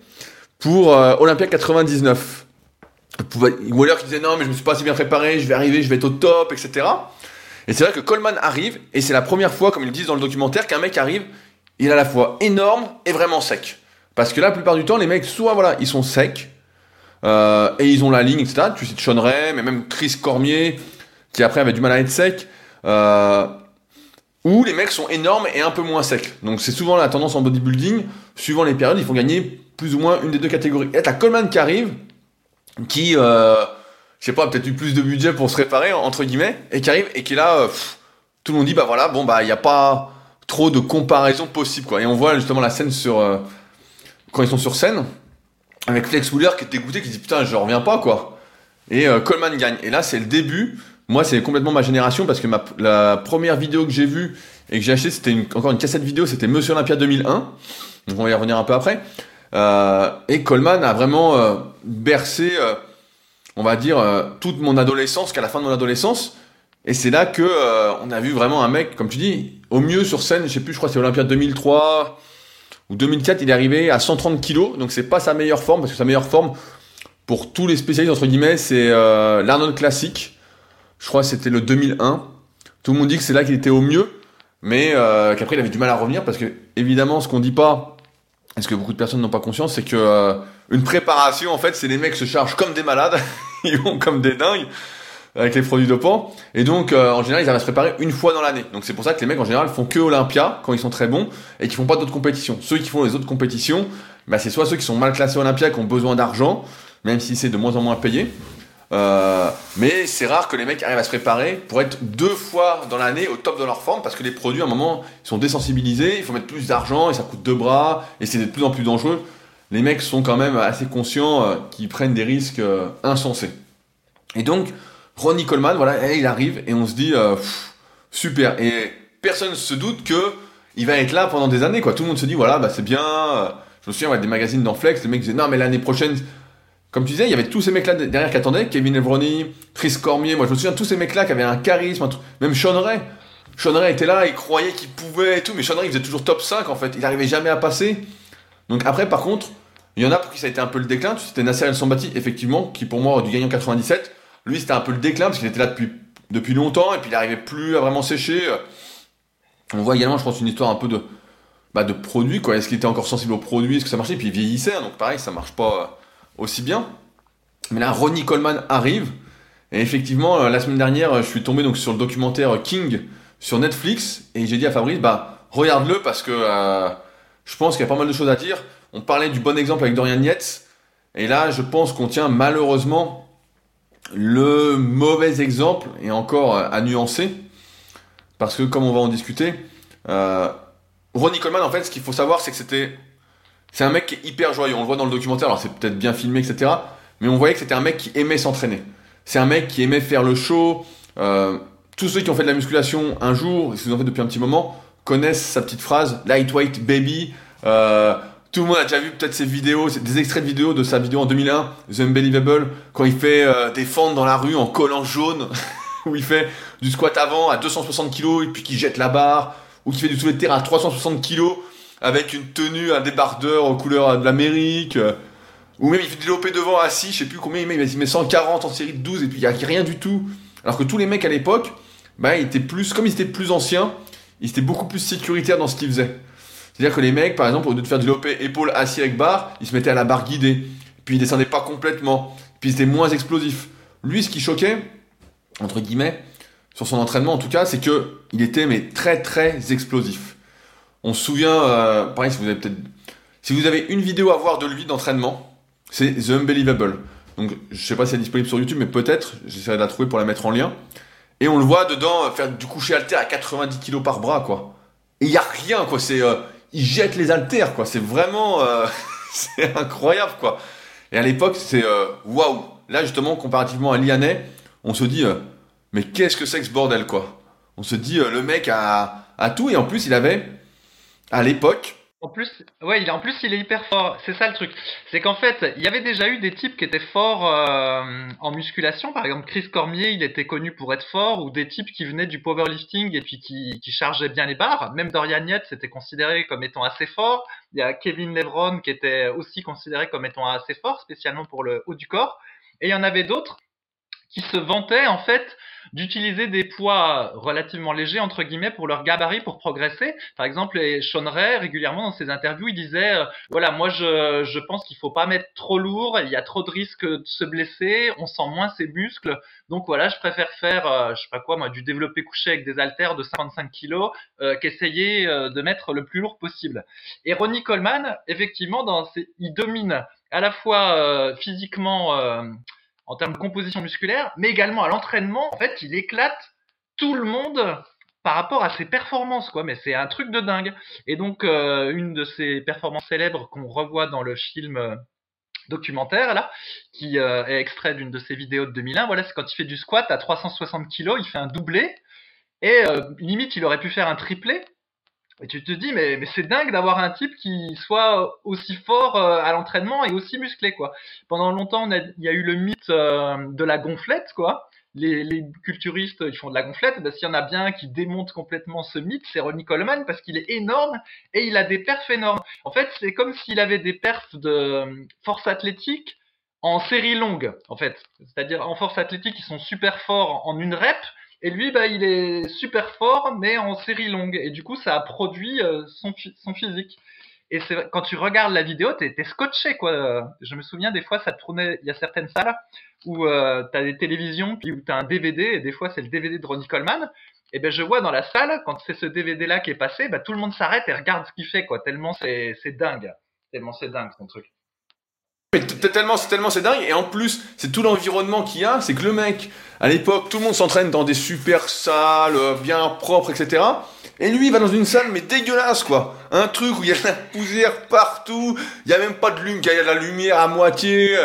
pour Olympia 99. Wheeler qui disait non mais je me suis pas assez bien préparé, je vais arriver, je vais être au top, etc. Et c'est vrai que Coleman arrive, et c'est la première fois, comme ils disent dans le documentaire, qu'un mec arrive, il est à la fois énorme et vraiment sec. Parce que la plupart du temps, les mecs, soit voilà, ils sont secs, euh, et ils ont la ligne, etc. Tu sais, Sean Ray, mais même Chris Cormier, qui après avait du mal à être sec. Euh, ou les mecs sont énormes et un peu moins secs. Donc c'est souvent la tendance en bodybuilding, suivant les périodes, il faut gagner plus ou moins une des deux catégories. Et t'as Coleman qui arrive, qui... Euh, je sais pas, peut-être eu plus de budget pour se réparer, entre guillemets, et qui arrive et qui là, tout le monde dit, bah voilà, bon, bah, il n'y a pas trop de comparaison possible, quoi. Et on voit justement la scène sur, euh, quand ils sont sur scène, avec Flex Wheeler qui est dégoûté, qui dit, putain, je reviens pas, quoi. Et euh, Coleman gagne. Et là, c'est le début moi, c'est complètement ma génération parce que ma, la première vidéo que j'ai vue et que j'ai acheté, c'était encore une cassette vidéo, c'était Monsieur Olympia 2001. Donc on va y revenir un peu après. Euh, et Coleman a vraiment euh, bercé, euh, on va dire, toute mon adolescence, qu'à la fin de mon adolescence. Et c'est là que on a vu vraiment un mec, comme tu dis, au mieux sur scène, je sais plus, je crois que c'est Olympia 2003 ou 2004, il est arrivé à 130 kilos. Donc c'est pas sa meilleure forme parce que sa meilleure forme, pour tous les spécialistes entre guillemets, c'est l'Arnold classique. Je crois que c'était le 2001. Tout le monde dit que c'est là qu'il était au mieux mais euh, qu'après il avait du mal à revenir parce que évidemment ce qu'on dit pas, est ce que beaucoup de personnes n'ont pas conscience, c'est que euh, une préparation en fait, c'est les mecs se chargent comme des malades, ils vont comme des dingues avec les produits dopants et donc euh, en général ils arrivent à se préparer une fois dans l'année. Donc c'est pour ça que les mecs en général font que Olympia quand ils sont très bons et qui font pas d'autres compétitions. Ceux qui font les autres compétitions, bah, c'est soit ceux qui sont mal classés Olympia qui ont besoin d'argent, même si c'est de moins en moins payé, euh, mais c'est rare que les mecs arrivent à se préparer pour être deux fois dans l'année au top de leur forme parce que les produits à un moment ils sont désensibilisés, il faut mettre plus d'argent et ça coûte deux bras et c'est de plus en plus dangereux. Les mecs sont quand même assez conscients euh, qu'ils prennent des risques euh, insensés. Et donc Ronnie Coleman, voilà, il arrive et on se dit super et personne ne se doute que il va être là pendant des années quoi. Tout le monde se dit voilà bah c'est bien. Je me souviens ouais, des magazines dans Flex, les mecs disaient non mais l'année prochaine comme tu disais, il y avait tous ces mecs-là derrière qui attendaient, Kevin Evroni, Chris Cormier, moi je me souviens tous ces mecs-là qui avaient un charisme, même Sean Ray. Sean Ray était là, il croyait qu'il pouvait et tout, mais Sean Ray il faisait toujours top 5 en fait, il n'arrivait jamais à passer. Donc après par contre, il y en a pour qui ça a été un peu le déclin, c'était Nasser El Sambati effectivement, qui pour moi gagner en 97. Lui c'était un peu le déclin parce qu'il était là depuis, depuis longtemps et puis il n'arrivait plus à vraiment sécher. On voit également je pense une histoire un peu de, bah, de produit quoi, est-ce qu'il était encore sensible aux produits, est-ce que ça marchait, puis il vieillissait, hein, donc pareil ça marche pas aussi bien. Mais là, Ronnie Coleman arrive. Et effectivement, euh, la semaine dernière, je suis tombé donc sur le documentaire King sur Netflix et j'ai dit à Fabrice, bah regarde-le parce que euh, je pense qu'il y a pas mal de choses à dire. On parlait du bon exemple avec Dorian Yates et là, je pense qu'on tient malheureusement le mauvais exemple et encore euh, à nuancer parce que comme on va en discuter, Ronnie Coleman en fait, ce qu'il faut savoir, c'est que c'était c'est un mec qui est hyper joyeux. On le voit dans le documentaire. Alors c'est peut-être bien filmé, etc. Mais on voyait que c'était un mec qui aimait s'entraîner. C'est un mec qui aimait faire le show. Euh, tous ceux qui ont fait de la musculation un jour, et qu'ils ont fait depuis un petit moment, connaissent sa petite phrase lightweight baby. Euh, tout le monde a déjà vu peut-être ses vidéos, des extraits de vidéos de sa vidéo en 2001, The Unbelievable, quand il fait euh, des fentes dans la rue en collant jaune, où il fait du squat avant à 260 kg et puis qu'il jette la barre, ou qu'il fait du soulevé de terre à 360 kg avec une tenue, un débardeur aux couleurs de l'Amérique. Ou même il fait développer devant assis, je sais plus combien il met, il met 140 en série de 12 et puis il n'y a rien du tout. Alors que tous les mecs à l'époque, bah, ils étaient plus, comme ils étaient plus anciens, ils étaient beaucoup plus sécuritaires dans ce qu'ils faisaient. C'est-à-dire que les mecs, par exemple, au lieu de faire développer épaule assis avec barre, ils se mettaient à la barre guidée. Puis ils descendaient pas complètement. Puis ils étaient moins explosifs. Lui, ce qui choquait, entre guillemets, sur son entraînement en tout cas, c'est que il était mais très très explosif. On se souvient, euh, pareil, si vous avez peut-être, si vous avez une vidéo à voir de lui d'entraînement, c'est The Unbelievable. Donc, je sais pas si elle est disponible sur YouTube, mais peut-être. J'essaierai de la trouver pour la mettre en lien. Et on le voit dedans faire du coucher alter à 90 kg par bras, quoi. Et il y a rien, quoi. C'est, euh, il jette les haltères, quoi. C'est vraiment, euh, c'est incroyable, quoi. Et à l'époque, c'est euh, waouh. Là, justement, comparativement à Lianet, on se dit, mais qu'est-ce que c'est que ce bordel, quoi. On se dit, le mec a tout, et en plus, il avait, à l'époque, en plus, ouais, il, en plus, il est hyper fort. C'est ça le truc. C'est qu'en fait, il y avait déjà eu des types qui étaient forts euh, en musculation. Par exemple, Chris Cormier, il était connu pour être fort, ou des types qui venaient du powerlifting et puis qui, qui chargeaient bien les barres. Même Dorian Yates était considéré comme étant assez fort. Il y a Kevin Levron qui était aussi considéré comme étant assez fort, spécialement pour le haut du corps. Et il y en avait d'autres qui se vantaient en fait d'utiliser des poids relativement légers entre guillemets pour leur gabarit pour progresser. Par exemple, Sean Ray régulièrement dans ses interviews, il disait euh, voilà, moi je, je pense qu'il faut pas mettre trop lourd, il y a trop de risques de se blesser, on sent moins ses muscles. Donc voilà, je préfère faire euh, je sais pas quoi moi du développé couché avec des haltères de 55 kg euh, qu'essayer de mettre le plus lourd possible. Et Ronnie Coleman, effectivement, dans il domine à la fois physiquement en termes de composition musculaire, mais également à l'entraînement. En fait, il éclate tout le monde par rapport à ses performances, quoi. Mais c'est un truc de dingue. Et donc, euh, une de ses performances célèbres qu'on revoit dans le film euh, documentaire là, qui est extrait d'une de ses vidéos de 2001. Voilà, c'est quand il fait du squat à 360 kg, il fait un doublé et limite il aurait pu faire un triplé et tu te dis, mais, mais c'est dingue d'avoir un type qui soit aussi fort euh, à l'entraînement et aussi musclé, quoi. Pendant longtemps, il y a eu le mythe euh, de la gonflette, quoi. Les, les, culturistes, ils font de la gonflette. Ben, S'il y en a bien qui démonte complètement ce mythe, c'est Ronnie Coleman parce qu'il est énorme et il a des perfs énormes. En fait, c'est comme s'il avait des perfs de euh, force athlétique en série longue, en fait. C'est-à-dire en force athlétique, ils sont super forts en une rep, et lui, bah, il est super fort, mais en série longue. Et du coup, ça a produit euh, son, son physique. Et c'est quand tu regardes la vidéo, t'es es scotché quoi. Je me souviens des fois, ça tournait. Il y a certaines salles où euh, t'as des télévisions, puis où t'as un DVD, et des fois c'est le DVD de Ronnie Coleman. Et ben je vois dans la salle, quand c'est ce DVD là qui est passé, bah, tout le monde s'arrête et regarde ce qu'il fait quoi. Tellement c'est dingue, tellement c'est dingue son truc. Mais tellement, c'est tellement c'est dingue. Et en plus, c'est tout l'environnement qu'il y a. C'est que le mec, à l'époque, tout le monde s'entraîne dans des super salles, euh, bien propres, etc. Et lui, il va dans une salle, mais dégueulasse, quoi. Un truc où il y a de la poussière partout. Il y a même pas de lumière, il y a de la lumière à moitié.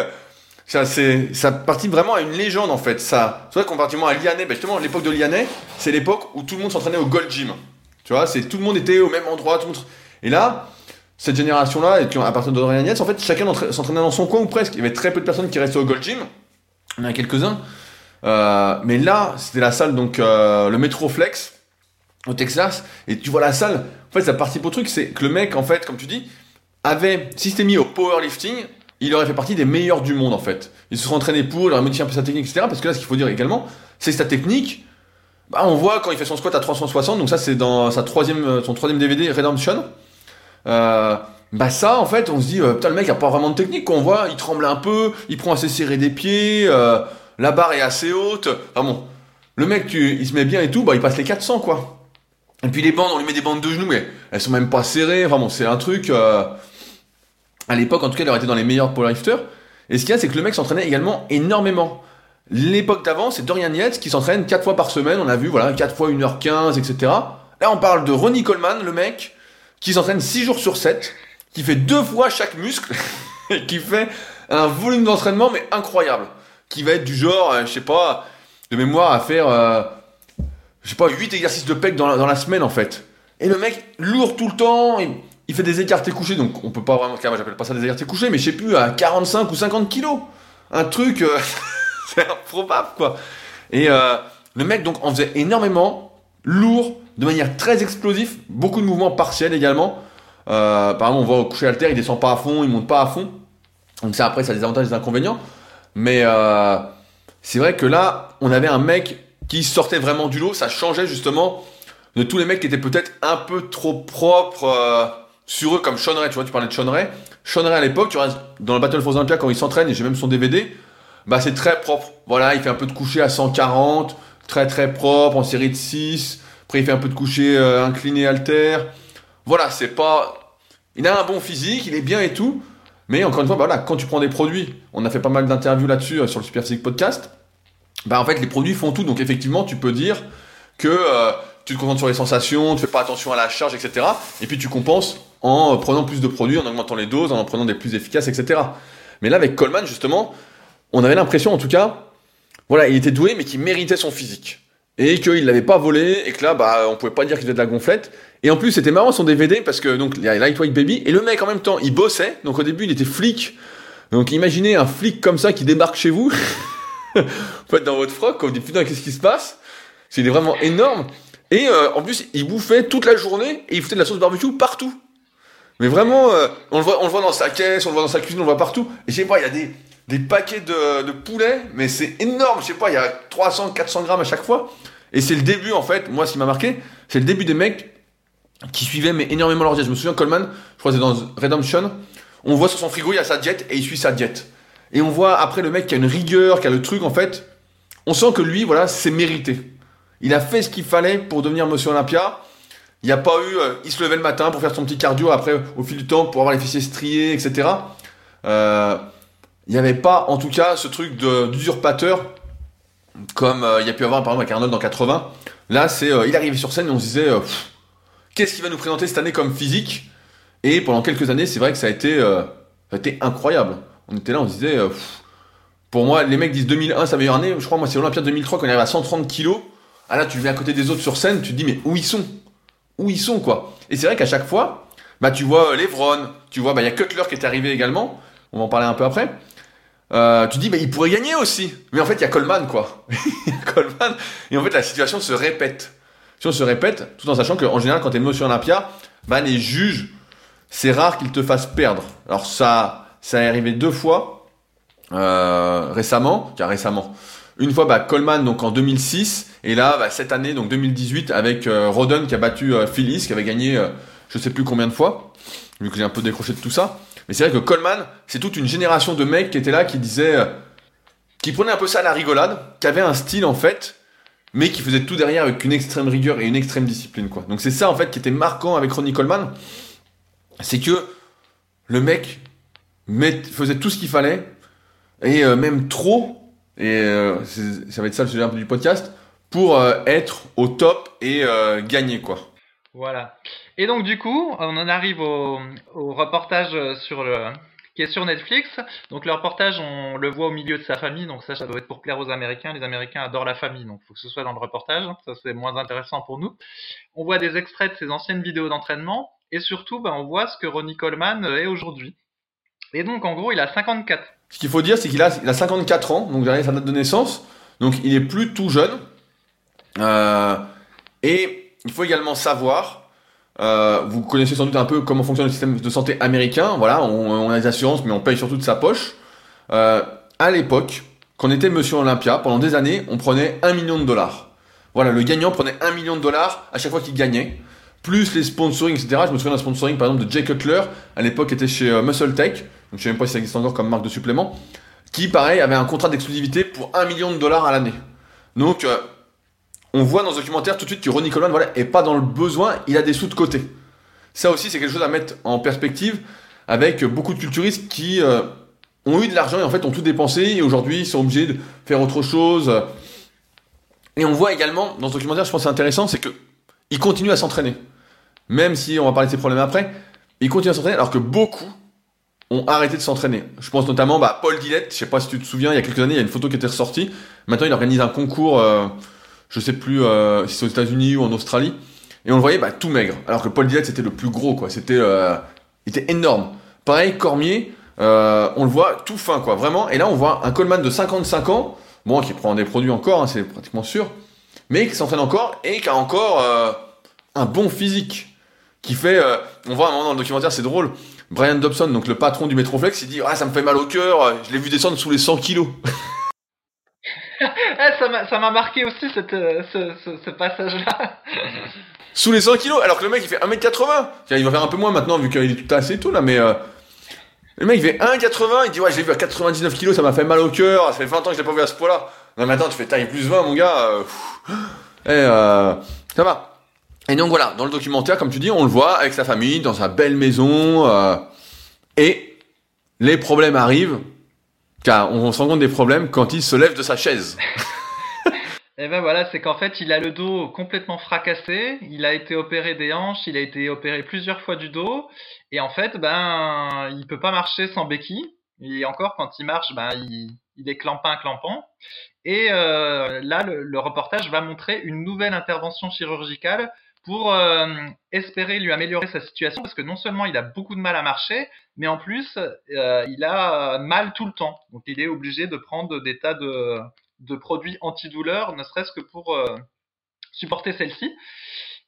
Ça, c'est, ça partit vraiment à une légende, en fait. Ça, c'est vrai, comparativement à Lianet, ben justement, l'époque de Lianet, c'est l'époque où tout le monde s'entraînait au Gold Gym. Tu vois, c'est tout le monde était au même endroit, tout le monde... Et là, cette génération-là, et à partir de Dorian Yates, en fait, chacun s'entraînait dans son coin ou presque. Il y avait très peu de personnes qui restaient au Gold Gym. Il y en a quelques-uns. Euh, mais là, c'était la salle, donc euh, le Metroflex au Texas. Et tu vois la salle. En fait, ça participe au truc, c'est que le mec, en fait, comme tu dis, avait, si c'était mis au powerlifting, il aurait fait partie des meilleurs du monde, en fait. Il se serait entraîné pour, il aurait modifié un peu sa technique, etc. Parce que là, ce qu'il faut dire également, c'est sa technique, bah, on voit quand il fait son squat à 360, donc ça, c'est dans sa troisième, son troisième DVD, Redemption. Euh, bah ça, en fait, on se dit, euh, putain, le mec a pas vraiment de technique. On voit, il tremble un peu, il prend assez serré des pieds, euh, la barre est assez haute. Ah bon, le mec, il se met bien et tout, bah il passe les 400 quoi. Et puis les bandes, on lui met des bandes de genoux, mais elles sont même pas serrées. Enfin bon, c'est un truc. À l'époque, en tout cas, il aurait été dans les meilleurs powerlifters. Et ce qu'il y a, c'est que le mec s'entraînait également énormément. L'époque d'avant, c'est Dorian Yates qui s'entraîne 4 fois par semaine. On a vu, voilà, 4 fois 1h15, etc. Là, on parle de Ronnie Coleman, le mec qui s'entraîne 6 jours sur 7, qui fait deux fois chaque muscle, et qui fait un volume d'entraînement mais incroyable, qui va être du genre, euh, je sais pas, de mémoire à faire, euh, je sais pas, 8 exercices de pec dans la, dans la semaine en fait. Et le mec, lourd tout le temps, il, fait des écartés couchés, donc on peut pas vraiment, j'appelle pas ça des écartés couchés, mais je sais plus, à 45 ou 50 kilos. Un truc, euh, c'est improbable quoi. Et le mec donc en faisait énormément, lourd, de manière très explosive, beaucoup de mouvements partiels également. Euh, par exemple, on voit au coucher alter, il descend pas à fond, il monte pas à fond. Donc ça, après, ça a des avantages et des inconvénients. Mais euh, c'est vrai que là, on avait un mec qui sortait vraiment du lot. Ça changeait justement de tous les mecs qui étaient peut-être un peu trop propres euh, sur eux, comme Sean Ray. Tu vois, tu parlais de Sean Ray. Sean Ray à l'époque, tu vois, dans le Battle for Olympia, quand il s'entraîne, et j'ai même son DVD, bah c'est très propre. Voilà, il fait un peu de coucher à 140, très très propre, en série de 6. Après, il fait un peu de coucher euh, incliné alter. Voilà, c'est pas. Il a un bon physique, il est bien et tout. Mais encore une fois, quand tu prends des produits, on a fait pas mal d'interviews là-dessus euh, sur le Super Physique Podcast. Bah en fait, les produits font tout. Donc effectivement, tu peux dire que euh, tu te concentres sur les sensations, tu fais pas attention à la charge, etc. Et puis tu compenses en prenant plus de produits, en augmentant les doses, en prenant des plus efficaces, etc. Mais là, avec Coleman, justement, on avait l'impression, en tout cas, voilà, il était doué, mais qu'il méritait son physique et qu'il l'avait pas volé et que là bah on pouvait pas dire qu'il faisait de la gonflette. Et en plus c'était marrant son DVD parce que donc il y a Lightweight Baby et le mec en même temps il bossait. Donc au début il était flic. Donc imaginez un flic comme ça qui débarque chez vous. En fait dans votre froc on vous dit putain qu'est-ce qui se passe? C'est vraiment énorme. Et euh, en plus il bouffait toute la journée et il foutait de la sauce barbecue partout. Mais vraiment euh, on le voit on le voit dans sa caisse on le voit dans sa cuisine on le voit partout. Et je sais pas il y a des des paquets de, de poulet, mais c'est énorme, je sais pas, il y a 300, 400 grammes à chaque fois. Et c'est le début, en fait, moi, ce qui m'a marqué, c'est le début des mecs qui suivaient mais énormément leur diète. Je me souviens, Coleman, je crois que c'est dans Redemption, on voit sur son frigo, il y a sa diète, et il suit sa diète. Et on voit après le mec qui a une rigueur, qui a le truc, en fait, on sent que lui, voilà, c'est mérité. Il a fait ce qu'il fallait pour devenir Monsieur Olympia. Il n'y a pas eu, euh, il se levait le matin pour faire son petit cardio, après, au fil du temps, pour avoir les fessiers striés, etc. Euh, il n'y avait pas, en tout cas, ce truc d'usurpateur comme euh, il y a pu avoir par exemple avec Arnold dans 80. Là, c'est euh, il arrivait sur scène et on se disait euh, qu'est-ce qu'il va nous présenter cette année comme physique? Et pendant quelques années, c'est vrai que ça a été, incroyable. On était là, on disait, euh, pour moi, les mecs disent 2001, sa meilleure année. Je crois, moi, c'est Olympia 2003 quand on arrive à 130 kilos. Ah là, tu viens à côté des autres sur scène, tu te dis, mais où ils sont? Où ils sont, quoi? Et c'est vrai qu'à chaque fois, bah, tu vois Levron, tu vois, bah, il y a Cutler qui est arrivé également. On va en parler un peu après. Euh, tu dis, bah, il pourrait gagner aussi. Mais en fait, il y a Coleman, quoi. Coleman. Et en fait, la situation se répète. Si on se répète, tout en sachant qu'en général, quand tu es monsieur Olympia, bah, les juges, c'est rare qu'ils te fassent perdre. Alors, ça, ça est arrivé deux fois, euh, récemment, car récemment. Une fois, bah, Coleman, donc en 2006, et là, bah, cette année, donc 2018, avec euh, Roden qui a battu euh, Phyllis, qui avait gagné, euh, je sais plus combien de fois, vu que j'ai un peu décroché de tout ça. Mais c'est vrai que Coleman, c'est toute une génération de mecs qui étaient là, qui disaient, euh, qui prenaient un peu ça à la rigolade, qui avaient un style en fait, mais qui faisaient tout derrière avec une extrême rigueur et une extrême discipline quoi. Donc c'est ça en fait qui était marquant avec Ronnie Coleman, c'est que le mec faisait tout ce qu'il fallait et euh, même trop, et euh, ça va être ça le sujet un peu du podcast, pour être au top et gagner quoi. Voilà. Et donc du coup, on en arrive au, reportage qui est sur Netflix. Donc le reportage, on le voit au milieu de sa famille, donc ça, ça doit être pour plaire aux Américains. Les Américains adorent la famille, donc il faut que ce soit dans le reportage. Ça c'est moins intéressant pour nous. On voit des extraits de ses anciennes vidéos d'entraînement et surtout, ben, on voit ce que Ronnie Coleman est aujourd'hui. Et donc en gros, il a 54. Ce qu'il faut dire, c'est qu'il a, il a 54 ans, donc derrière sa date de naissance, donc il est plus tout jeune. Euh, et il faut également savoir, euh, vous connaissez sans doute un peu comment fonctionne le système de santé américain. Voilà, on, a des assurances, mais on paye surtout de sa poche. Euh, à l'époque, quand on était Monsieur Olympia, pendant des années, on prenait 1 million de dollars. Voilà, le gagnant prenait 1 million de dollars à chaque fois qu'il gagnait. Plus les sponsorings, etc. Je me souviens d'un sponsoring, par exemple, de Jay Cutler. À l'époque, était chez euh, Muscle Tech. Donc, je sais même pas si ça existe encore comme marque de supplément. Qui, pareil, avait un contrat d'exclusivité pour 1 million de dollars à l'année. Donc, euh, on voit dans ce documentaire tout de suite que Ronnie Coleman, voilà, est pas dans le besoin, il a des sous de côté. Ça aussi, c'est quelque chose à mettre en perspective avec beaucoup de culturistes qui euh, ont eu de l'argent et en fait ont tout dépensé et aujourd'hui ils sont obligés de faire autre chose. Et on voit également dans ce documentaire, je pense que c'est intéressant, c'est que il continue à s'entraîner. Même si on va parler de ses problèmes après, il continue à s'entraîner alors que beaucoup ont arrêté de s'entraîner. Je pense notamment bah, Paul Dillette, je sais pas si tu te souviens, il y a quelques années, il y a une photo qui était ressortie. Maintenant, il organise un concours, euh, je sais plus euh, si c'est aux États-Unis ou en Australie, et on le voyait bah, tout maigre. Alors que Paul Dillette, c'était le plus gros, quoi. C'était, euh, était énorme. Pareil, Cormier, euh, on le voit tout fin, quoi, vraiment. Et là, on voit un Coleman de 55 ans, bon, qui prend des produits encore, hein, c'est pratiquement sûr, mais qui s'entraîne encore et qui a encore un bon physique. Qui fait, on voit un moment dans le documentaire, c'est drôle. Brian Dobson, donc le patron du Metroflex, il dit Ah, ça me fait mal au cœur, je l'ai vu descendre sous les 100 kilos. Eh, ça m'a marqué aussi cette, euh, ce, passage-là. sous les 100 kilos, alors que le mec il fait 1m80. Tiens, Il va faire un peu moins maintenant vu qu'il est tout assez tôt là, mais euh, le mec il fait 1m80, il dit ouais je l'ai vu à 99 kilos, ça m'a fait mal au cœur, ça fait 20 ans que je l'ai pas vu à ce poids-là. Non mais attends, tu fais taille plus 20 mon gars. euh, pff. et euh, ça va. Et donc voilà, dans le documentaire, comme tu dis, on le voit avec sa famille, dans sa belle maison, euh, et les problèmes arrivent, car on se rend compte des problèmes quand il se lève de sa chaise. Et ben voilà, c'est qu'en fait, il a le dos complètement fracassé, il a été opéré des hanches, il a été opéré plusieurs fois du dos, et en fait, ben, il peut pas marcher sans béquille. Et encore, quand il marche, ben, il, est clampin, clampant. Et euh, là, le, le reportage va montrer une nouvelle intervention chirurgicale pour euh, espérer lui améliorer sa situation, parce que non seulement il a beaucoup de mal à marcher, mais en plus, euh, il a mal tout le temps. Donc, il est obligé de prendre des tas de de produits antidouleurs, ne serait-ce que pour euh, supporter celle-ci.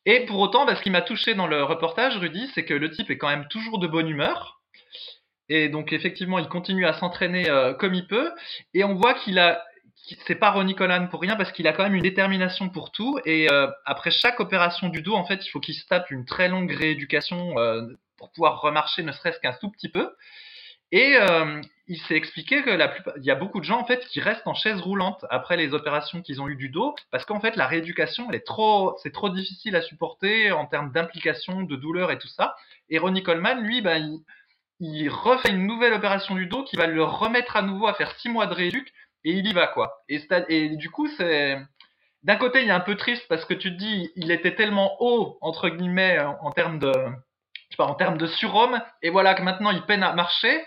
Et pour autant, bah, ce qui m'a touché dans le reportage, Rudy, c'est que le type est quand même toujours de bonne humeur. Et donc effectivement, il continue à s'entraîner euh, comme il peut. Et on voit qu'il a, c'est pas Ronnie Coleman pour rien parce qu'il a quand même une détermination pour tout. Et euh, après chaque opération du dos, en fait, il faut qu'il se tape une très longue rééducation euh, pour pouvoir remarcher, ne serait-ce qu'un tout petit peu. Et euh, il s'est expliqué que la plupart, il y a beaucoup de gens en fait qui restent en chaise roulante après les opérations qu'ils ont eues du dos, parce qu'en fait la rééducation, elle est trop, c'est trop difficile à supporter en termes d'implication, de douleur et tout ça. Et Ronnie Coleman, lui, ben, il, refait une nouvelle opération du dos qui va le remettre à nouveau à faire six mois de rééduc et il y va quoi. Et, du coup, c'est d'un côté, il est un peu triste parce que tu te dis, il était tellement haut entre guillemets en termes de, sais pas, en termes de surhomme, et voilà que maintenant il peine à marcher.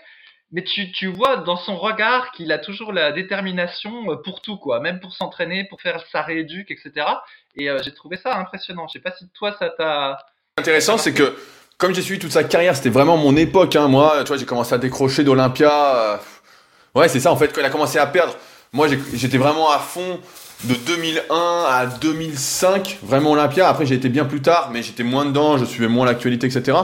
mais tu, tu vois dans son regard qu'il a toujours la détermination euh, pour tout, quoi, même pour s'entraîner, pour faire sa rééduque, etc. Et euh, j'ai trouvé ça impressionnant. Je sais pas si toi ça t'a. Intéressant, c'est que comme j'ai suivi toute sa carrière, c'était vraiment mon époque. Hein. Moi, tu j'ai commencé à décrocher d'Olympia. Euh, ouais, c'est ça en fait. Quand il a commencé à perdre, moi j'étais vraiment à fond de 2001 à 2005, vraiment Olympia. Après, j'ai été bien plus tard, mais j'étais moins dedans, je suivais moins l'actualité, etc.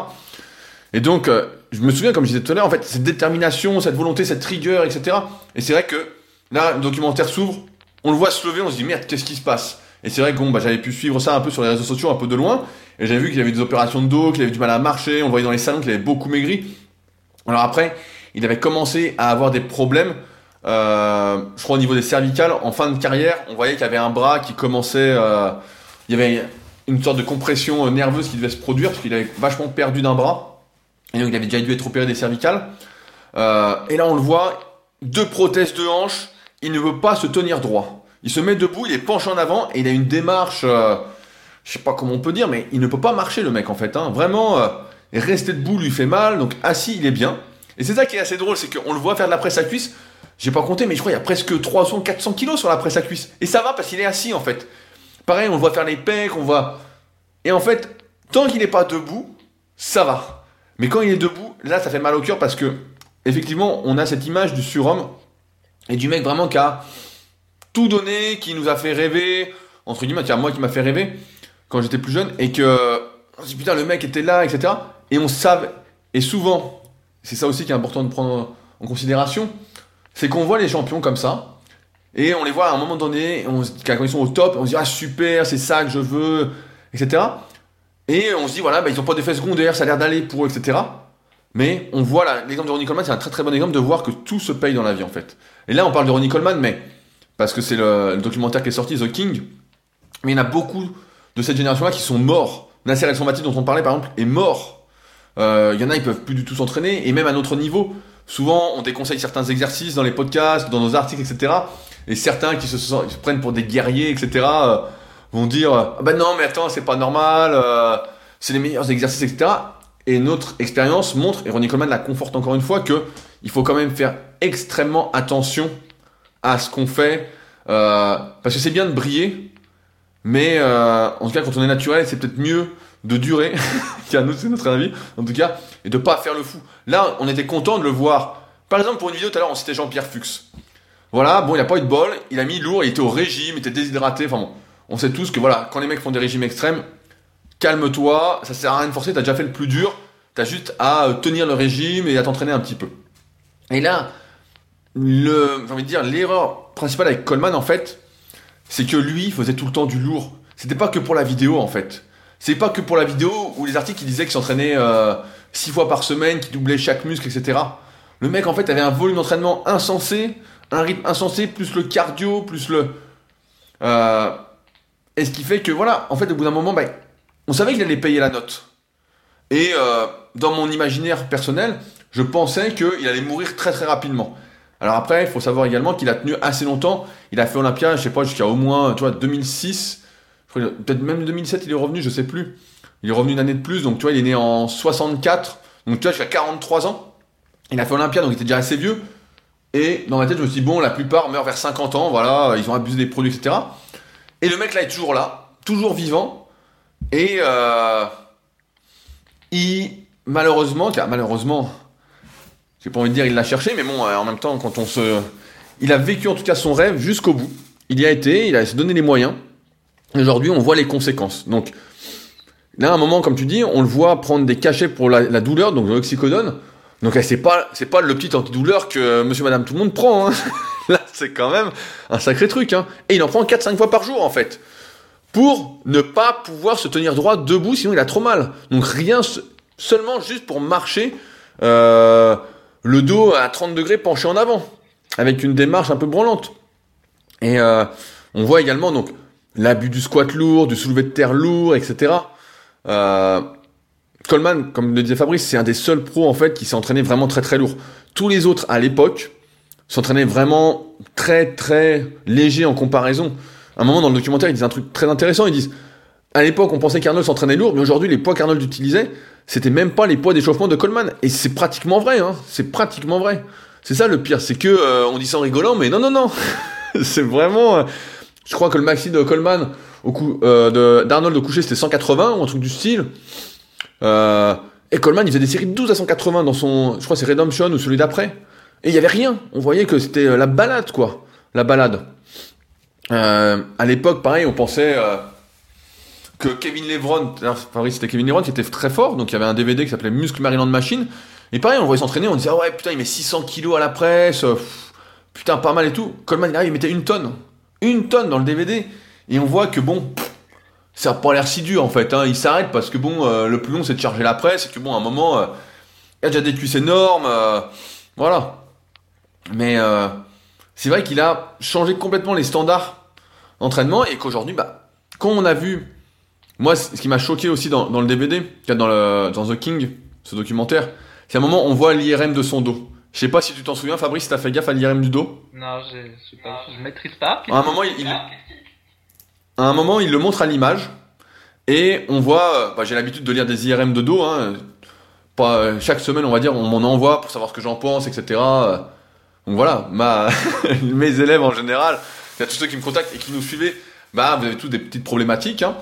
Et donc, euh, je me souviens, comme je disais tout à l'heure, en fait, cette détermination, cette volonté, cette rigueur, etc. Et c'est vrai que là, le documentaire s'ouvre, on le voit se lever, on se dit merde, qu'est-ce qui se passe? Et c'est vrai que bah, j'avais pu suivre ça un peu sur les réseaux sociaux, un peu de loin, et j'avais vu qu'il avait des opérations de dos, qu'il avait du mal à marcher, on voyait dans les salons qu'il avait beaucoup maigri. Alors après, il avait commencé à avoir des problèmes, euh, je crois au niveau des cervicales, en fin de carrière, on voyait qu'il y avait un bras qui commençait, euh, il y avait une sorte de compression nerveuse qui devait se produire, parce qu'il avait vachement perdu d'un bras. Et donc il avait déjà dû être opéré des cervicales. Euh, et là on le voit, deux prothèses de hanche, il ne veut pas se tenir droit. Il se met debout, il est penché en avant et il a une démarche, euh, je sais pas comment on peut dire, mais il ne peut pas marcher le mec en fait. Hein. Vraiment, euh, rester debout lui fait mal, donc assis il est bien. Et c'est ça qui est assez drôle, c'est qu'on le voit faire de la presse à cuisse. J'ai pas compté, mais je crois qu'il y a presque 300, 400 kilos sur la presse à cuisse. Et ça va parce qu'il est assis en fait. Pareil, on le voit faire les pecs, on voit. Et en fait, tant qu'il n'est pas debout, ça va. Mais quand il est debout, là, ça fait mal au cœur parce que, effectivement, on a cette image du surhomme et du mec vraiment qui a tout donné, qui nous a fait rêver, entre guillemets, tiens, moi qui m'a fait rêver quand j'étais plus jeune et que, putain, le mec était là, etc. Et on savait, et souvent, c'est ça aussi qui est important de prendre en considération, c'est qu'on voit les champions comme ça, et on les voit à un moment donné, on, quand ils sont au top, on se dit ah super, c'est ça que je veux, etc. Et on se dit, voilà, bah, ils n'ont pas d'effet secondaire, ça a l'air d'aller pour eux, etc. Mais on voit l'exemple de Ronnie Coleman, c'est un très très bon exemple de voir que tout se paye dans la vie en fait. Et là, on parle de Ronnie Coleman, mais parce que c'est le, documentaire qui est sorti, The King. Mais il y en a beaucoup de cette génération-là qui sont morts. Nasser Somati, dont on parlait par exemple, est mort. Euh, il y en a, ils peuvent plus du tout s'entraîner, et même à notre niveau. Souvent, on déconseille certains exercices dans les podcasts, dans nos articles, etc. Et certains qui se, prennent pour des guerriers, etc vont dire ah bah non mais attends c'est pas normal, euh, c'est les meilleurs exercices etc. Et notre expérience montre, et Ronnie Coleman la conforte encore une fois, que il faut quand même faire extrêmement attention à ce qu'on fait, euh, parce que c'est bien de briller, mais euh, en tout cas quand on est naturel, c'est peut-être mieux de durer, c'est notre avis, en tout cas, et de pas faire le fou. Là, on était content de le voir. Par exemple, pour une vidéo tout à l'heure, on citait Jean-Pierre Fuchs. Voilà, bon, il a pas eu de bol, il a mis lourd, il était au régime, il était déshydraté, enfin bon on sait tous que voilà, quand les mecs font des régimes extrêmes, calme-toi, ça sert à rien de forcer, t'as déjà fait le plus dur, t'as juste à euh, tenir le régime et à t'entraîner un petit peu. Et là, le, j'ai envie de dire, l'erreur principale avec Coleman en fait, c'est que lui faisait tout le temps du lourd. C'était pas que pour la vidéo en fait. C'est pas que pour la vidéo ou les articles qui disaient qu'il s'entraînait euh, six fois par semaine, qu'il doublait chaque muscle, etc. Le mec en fait avait un volume d'entraînement insensé, un rythme insensé, plus le cardio, plus le. Euh, et ce qui fait que, voilà, en fait, au bout d'un moment, ben, on savait qu'il allait payer la note. Et euh, dans mon imaginaire personnel, je pensais qu'il allait mourir très très rapidement. Alors après, il faut savoir également qu'il a tenu assez longtemps. Il a fait Olympia, je sais pas, jusqu'à au moins, tu vois, 2006. Peut-être même 2007, il est revenu, je sais plus. Il est revenu une année de plus, donc tu vois, il est né en 64. Donc tu vois, jusqu'à 43 ans. Il a fait Olympia, donc il était déjà assez vieux. Et dans ma tête, je me suis dit, bon, la plupart meurent vers 50 ans, voilà, ils ont abusé des produits, etc. Et le mec là est toujours là, toujours vivant. Et euh, il, malheureusement, malheureusement, j'ai pas envie de dire il l'a cherché, mais bon, euh, en même temps, quand on se. Il a vécu en tout cas son rêve jusqu'au bout. Il y a été, il a donné les moyens. Aujourd'hui, on voit les conséquences. Donc, là, à un moment, comme tu dis, on le voit prendre des cachets pour la, douleur, donc l'oxycodone. Donc, c'est pas, c'est pas le petit antidouleur que monsieur, madame, tout le monde prend. Hein. Là, c'est quand même un sacré truc. Hein. Et il en prend 4-5 fois par jour, en fait. Pour ne pas pouvoir se tenir droit debout, sinon il a trop mal. Donc rien, seulement juste pour marcher euh, le dos à 30 degrés penché en avant. Avec une démarche un peu branlante. Et euh, on voit également donc l'abus du squat lourd, du soulevé de terre lourd, etc. Euh, Coleman, comme le disait Fabrice, c'est un des seuls pros en fait qui s'est entraîné vraiment très très lourd. Tous les autres à l'époque, s'entraîner vraiment très très léger en comparaison. À un moment dans le documentaire, ils disent un truc très intéressant. Ils disent à l'époque, on pensait qu'Arnold s'entraînait lourd, mais aujourd'hui, les poids qu'Arnold utilisait, c'était même pas les poids d'échauffement de Coleman. Et c'est pratiquement vrai, hein. C'est pratiquement vrai. C'est ça le pire, c'est que euh, on dit ça en rigolant, mais non, non, non. c'est vraiment. euh, je crois que le maxi de Coleman au euh, d'Arnold au coucher, c'était 180 ou un truc du style. Euh, et Coleman, il faisait des séries de 12 à 180 dans son, je crois, c'est Redemption ou celui d'après. Et il y avait rien. On voyait que c'était euh, la balade, quoi. La balade. À l'époque, pareil, on pensait que Kevin Levron, Fabrice, c'était Kevin Levron qui était très fort, donc il y avait un DVD qui s'appelait Muscle Maryland Machine. Et pareil, on voyait s'entraîner, on disait, ah ouais, putain, il met 600 kilos à la presse, putain, pas mal et tout. Coleman, il il mettait une tonne. Une tonne dans le DVD. Et on voit que bon, ça n'a pas l'air si dur en fait. Hein. Il s'arrête parce que bon, euh, le plus long c'est de charger la presse et que bon, à un moment, euh, il y a déjà des cuisses énormes. euh, voilà. Mais c'est vrai qu'il a changé complètement les standards d'entraînement et qu'aujourd'hui, bah, quand on a vu, moi, ce qui m'a choqué aussi dans, dans le DVD, dans, le, dans The King, ce documentaire, c'est à un moment on voit l'IRM de son dos. Je sais pas si tu t'en souviens, Fabrice, t'as fait gaffe à l'IRM du dos. Non, je sais pas, je maîtrise pas. À un moment, il, il- à un moment, il le montre à l'image et on voit. euh, bah, J'ai l'habitude de lire des IRM de dos. Hein, pas euh, chaque semaine, on va dire, on m'en envoie pour savoir ce que j'en pense, etc. Donc voilà, ma, mes élèves en général, il y a tous ceux qui me contactent et qui nous suivaient, bah vous avez tous des petites problématiques. Hein,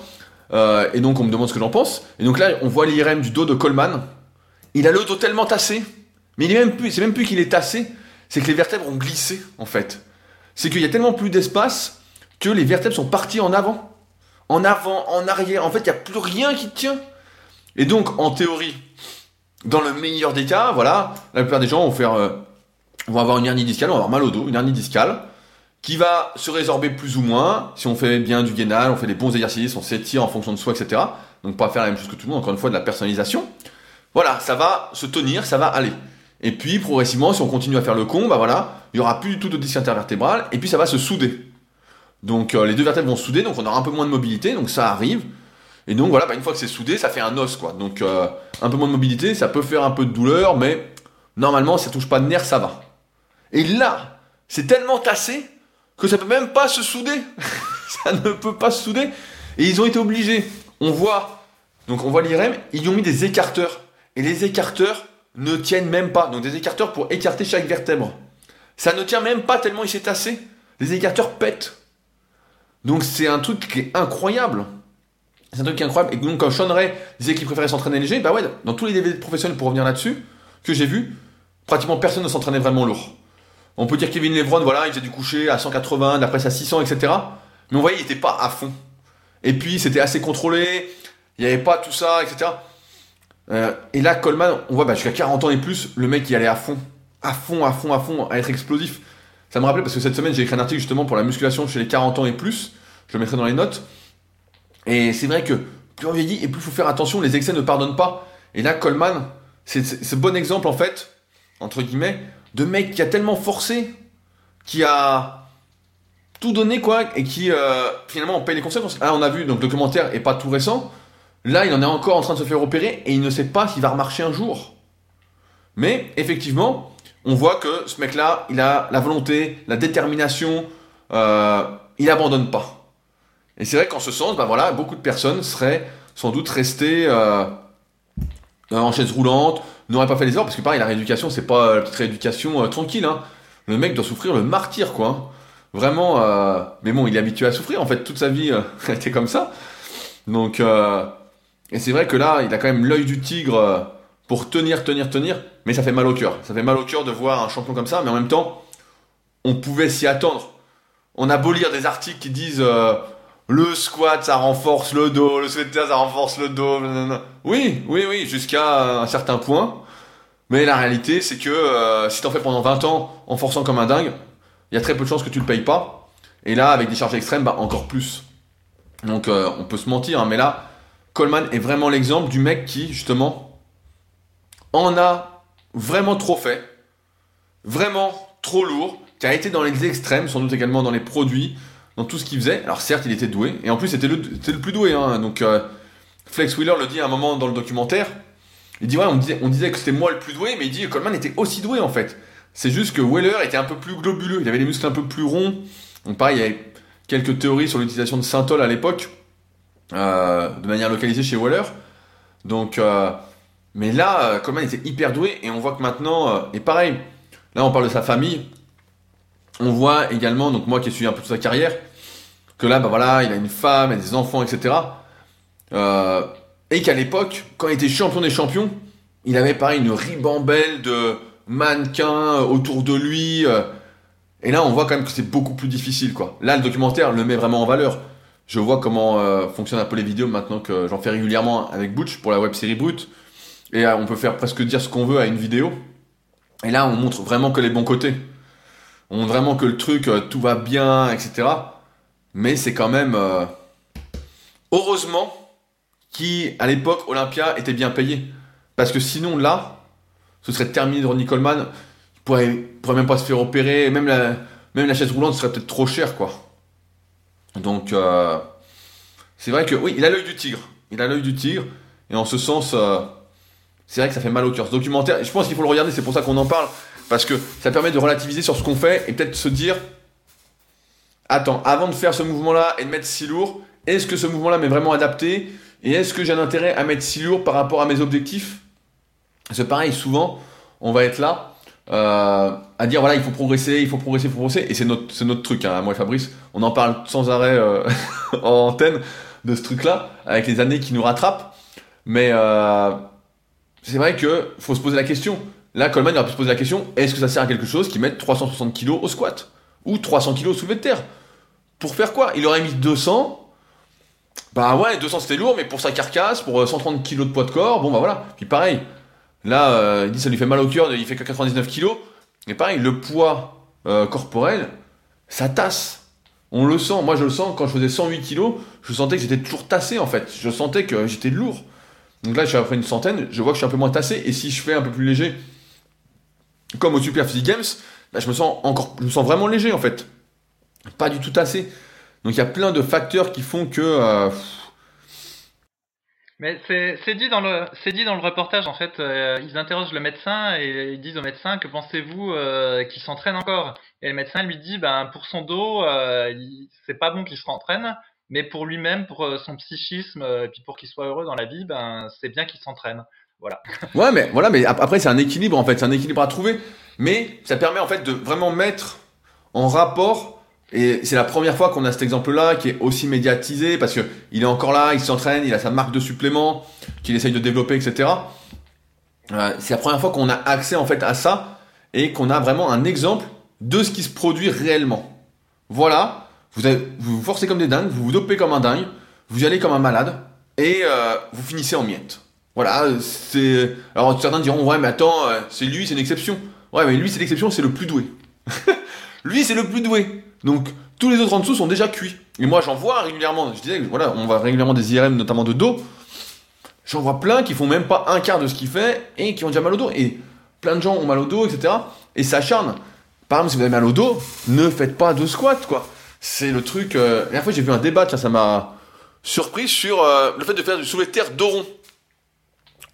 euh, et donc on me demande ce que j'en pense. Et donc là, on voit l'IRM du dos de Coleman. Il a le dos tellement tassé, mais même plus, c'est même plus qu'il est tassé, c'est que les vertèbres ont glissé en fait. C'est qu'il y a tellement plus d'espace que les vertèbres sont parties en avant. En avant, en arrière. En fait, il n'y a plus rien qui tient. Et donc, en théorie, dans le meilleur des cas, voilà, la plupart des gens vont faire, euh, vont avoir une hernie discale, vont avoir mal au dos, une hernie discale, qui va se résorber plus ou moins, si on fait bien du gainal, on fait des bons exercices, on s'étire en fonction de soi, etc. Donc pas faire la même chose que tout le monde, encore une fois, de la personnalisation. Voilà, ça va se tenir, ça va aller. Et puis, progressivement, si on continue à faire le con, bah voilà, il y aura plus du tout de disque intervertébral, et puis ça va se souder. Donc euh, les deux vertèbres vont se souder, donc on aura un peu moins de mobilité, donc ça arrive. Et donc voilà, bah, une fois que c'est soudé, ça fait un os, quoi. Donc euh, un peu moins de mobilité, ça peut faire un peu de douleur, mais normalement, ça touche pas de nerf, ça va. Et là, c'est tellement tassé que ça peut même pas se souder. ça ne peut pas se souder. Et ils ont été obligés. On voit, donc on voit l'IRM, ils ont mis des écarteurs. Et les écarteurs ne tiennent même pas. Donc des écarteurs pour écarter chaque vertèbre. Ça ne tient même pas tellement il s'est tassé. Les écarteurs pètent. Donc c'est un truc qui est incroyable. C'est un truc qui est incroyable. Et donc quand Sean Ray disait qu'il préférait s'entraîner léger, bah ouais, dans tous les DVD professionnels pour revenir là-dessus, que j'ai vu, pratiquement personne ne s'entraînait vraiment lourd. On peut dire Kevin Levron, voilà, il faisait du coucher à 180, de la presse à 600, etc. Mais on voyait, il était pas à fond. Et puis c'était assez contrôlé, il n'y avait pas tout ça, etc. Euh, et là, Coleman, on voit bah, jusqu'à 40 ans et plus, le mec il allait à fond. À fond, à fond, à fond, à être explosif. Ça me rappelait parce que cette semaine j'ai écrit un article justement pour la musculation chez les 40 ans et plus. Je le mettrai dans les notes. Et c'est vrai que plus on vieillit et plus il faut faire attention, les excès ne pardonnent pas. Et là, Coleman, c'est ce bon exemple en fait, entre guillemets, de mec qui a tellement forcé, qui a tout donné quoi, et qui euh, finalement en paye les conséquences. Là, on a vu, donc le documentaire est pas tout récent. Là, il en est encore en train de se faire opérer et il ne sait pas s'il va remarcher un jour. Mais effectivement, on voit que ce mec-là, il a la volonté, la détermination, euh, il abandonne pas. Et c'est vrai qu'en ce sens, ben voilà, beaucoup de personnes seraient sans doute restées euh, en chaise roulante, n'auraient pas fait les efforts, parce que pareil, la rééducation, c'est pas la petite rééducation euh, tranquille. Hein. Le mec doit souffrir le martyr, quoi. hein. Vraiment, euh, mais bon, il est habitué à souffrir, en fait, toute sa vie, euh, été comme ça. Donc, euh, et c'est vrai que là, il a quand même l'œil du tigre euh, pour tenir, tenir, tenir, mais ça fait mal au cœur. Ça fait mal au cœur de voir un champion comme ça, mais en même temps, on pouvait s'y attendre. On a beau lire des articles qui disent euh, le squat ça renforce le dos, le sweater ça renforce le dos. Oui, oui, oui, jusqu'à un certain point. Mais la réalité, c'est que euh, si t'en fais pendant 20 ans en forçant comme un dingue, il y a très peu de chances que tu le payes pas. Et là, avec des charges extrêmes, bah encore plus. Donc euh, on peut se mentir, hein, mais là, Coleman est vraiment l'exemple du mec qui, justement, en a vraiment trop fait, vraiment trop lourd, qui a été dans les extrêmes, sans doute également dans les produits, dans tout ce qu'il faisait. Alors certes, il était doué, et en plus c'était le, plus doué. Hein, donc euh, Flex Wheeler le dit à un moment dans le documentaire. Il dit ouais, on disait, que c'était moi le plus doué, mais il dit que Coleman était aussi doué en fait. C'est juste que Wheeler était un peu plus globuleux, il avait les muscles un peu plus ronds. Donc pareil, il y avait quelques théories sur l'utilisation de synthol à l'époque. De manière localisée chez Waller. Donc, mais là, Coleman était hyper doué et on voit que maintenant, et pareil, là on parle de sa famille, on voit également, donc moi qui ai suivi un peu toute sa carrière, que là, bah voilà, il a une femme, et des enfants, etc. Euh, et qu'à l'époque, quand il était champion des champions, il avait pareil une ribambelle de mannequins autour de lui. Euh. et là, on voit quand même que c'est beaucoup plus difficile, quoi. Là, le documentaire le met vraiment en valeur. Je vois comment euh, fonctionnent un peu les vidéos maintenant que j'en fais régulièrement avec Butch pour la web série Brut. Et on peut faire presque dire ce qu'on veut à une vidéo. Et là, on montre vraiment que les bons côtés on montre vraiment que le truc, euh, tout va bien, etc. Mais c'est quand même... Euh, heureusement qu'à l'époque, Olympia était bien payé. Parce que sinon, là, ce serait terminé de Ronnie Coleman. Il pourrait, pourrait même pas se faire opérer. Même la, même la chaise roulante serait peut-être trop chère, quoi. Donc, euh, c'est vrai que oui, il a l'œil du tigre. Il a l'œil du tigre. Et en ce sens, c'est vrai que ça fait mal au cœur. Ce documentaire, je pense qu'il faut le regarder, c'est pour ça qu'on en parle. Parce que ça permet de relativiser sur ce qu'on fait et peut-être se dire Attends, avant de faire ce mouvement-là et de mettre si lourd, est-ce que ce mouvement-là m'est vraiment adapté? Et est-ce que j'ai un intérêt à mettre si lourd par rapport à mes objectifs? C'est pareil, souvent, on va être là euh, à dire voilà, il faut progresser, il faut progresser, il faut progresser. Et c'est notre, notre truc, hein, moi et Fabrice. On en parle sans arrêt euh, en antenne de ce truc-là, avec les années qui nous rattrapent. Mais euh, c'est vrai qu'il faut se poser la question Là, Coleman aurait pu se poser la question est-ce que ça sert à quelque chose qui mette 360 kg au squat? Ou 300 kg au soulevé de terre? Pour faire quoi? Il aurait mis 200. Bah ouais, 200 c'était lourd, mais pour sa carcasse, pour 130 euh, kg de poids de corps, bon bah voilà. Puis pareil, là, il dit ça lui fait mal au cœur, il fait que 99 kg. Mais pareil, le poids euh, corporel, ça tasse. On le sent, moi je le sens, quand je faisais 108 kg, je sentais que j'étais toujours tassé en fait. Je sentais que j'étais lourd. Donc là, je suis une centaine, je vois que je suis un peu moins tassé, et si je fais un peu plus léger, comme au Super Physique Games, bah, je me sens encore, je me vraiment léger en fait, pas du tout assez. Donc il y a plein de facteurs qui font que. Euh, mais c'est dit dans le c'est dit dans le reportage en fait. Euh, ils interrogent le médecin et ils disent au médecin que pensez-vous euh, qu'il s'entraîne encore? Et le médecin lui dit ben pour son dos c'est pas bon qu'il se rentraîne, mais pour lui-même, pour son psychisme et puis pour qu'il soit heureux dans la vie, ben c'est bien qu'il s'entraîne. Voilà. ouais, mais voilà, mais après c'est un équilibre en fait, c'est un équilibre à trouver, mais ça permet en fait de vraiment mettre en rapport. Et c'est la première fois qu'on a cet exemple-là qui est aussi médiatisé parce que il est encore là, il s'entraîne, il a sa marque de supplément qu'il essaye de développer, etc. Euh, c'est la première fois qu'on a accès en fait à ça et qu'on a vraiment un exemple de ce qui se produit réellement. Voilà, vous, vous forcez comme des dingues, vous vous dopez comme un dingue, vous y allez comme un malade et euh, vous finissez en miettes. Voilà, c'est. Alors certains diront ouais mais attends, euh, c'est lui, c'est une exception. Ouais mais lui c'est l'exception, c'est le plus doué. lui c'est le plus doué. Donc tous les autres en dessous sont déjà cuits. Et moi j'en vois régulièrement. Je disais voilà, on voit régulièrement des IRM notamment de dos. J'en vois plein qui font même pas un quart de ce qu'il fait et qui ont déjà mal au dos. Et plein de gens ont mal au dos, etc. Et s'acharnent. Par exemple, si vous avez mal au dos, ne faites pas de squat, quoi. C'est le truc. Euh... La dernière fois, j'ai vu un débat, ça m'a surpris sur euh, le fait de faire du soulevé de terre dos.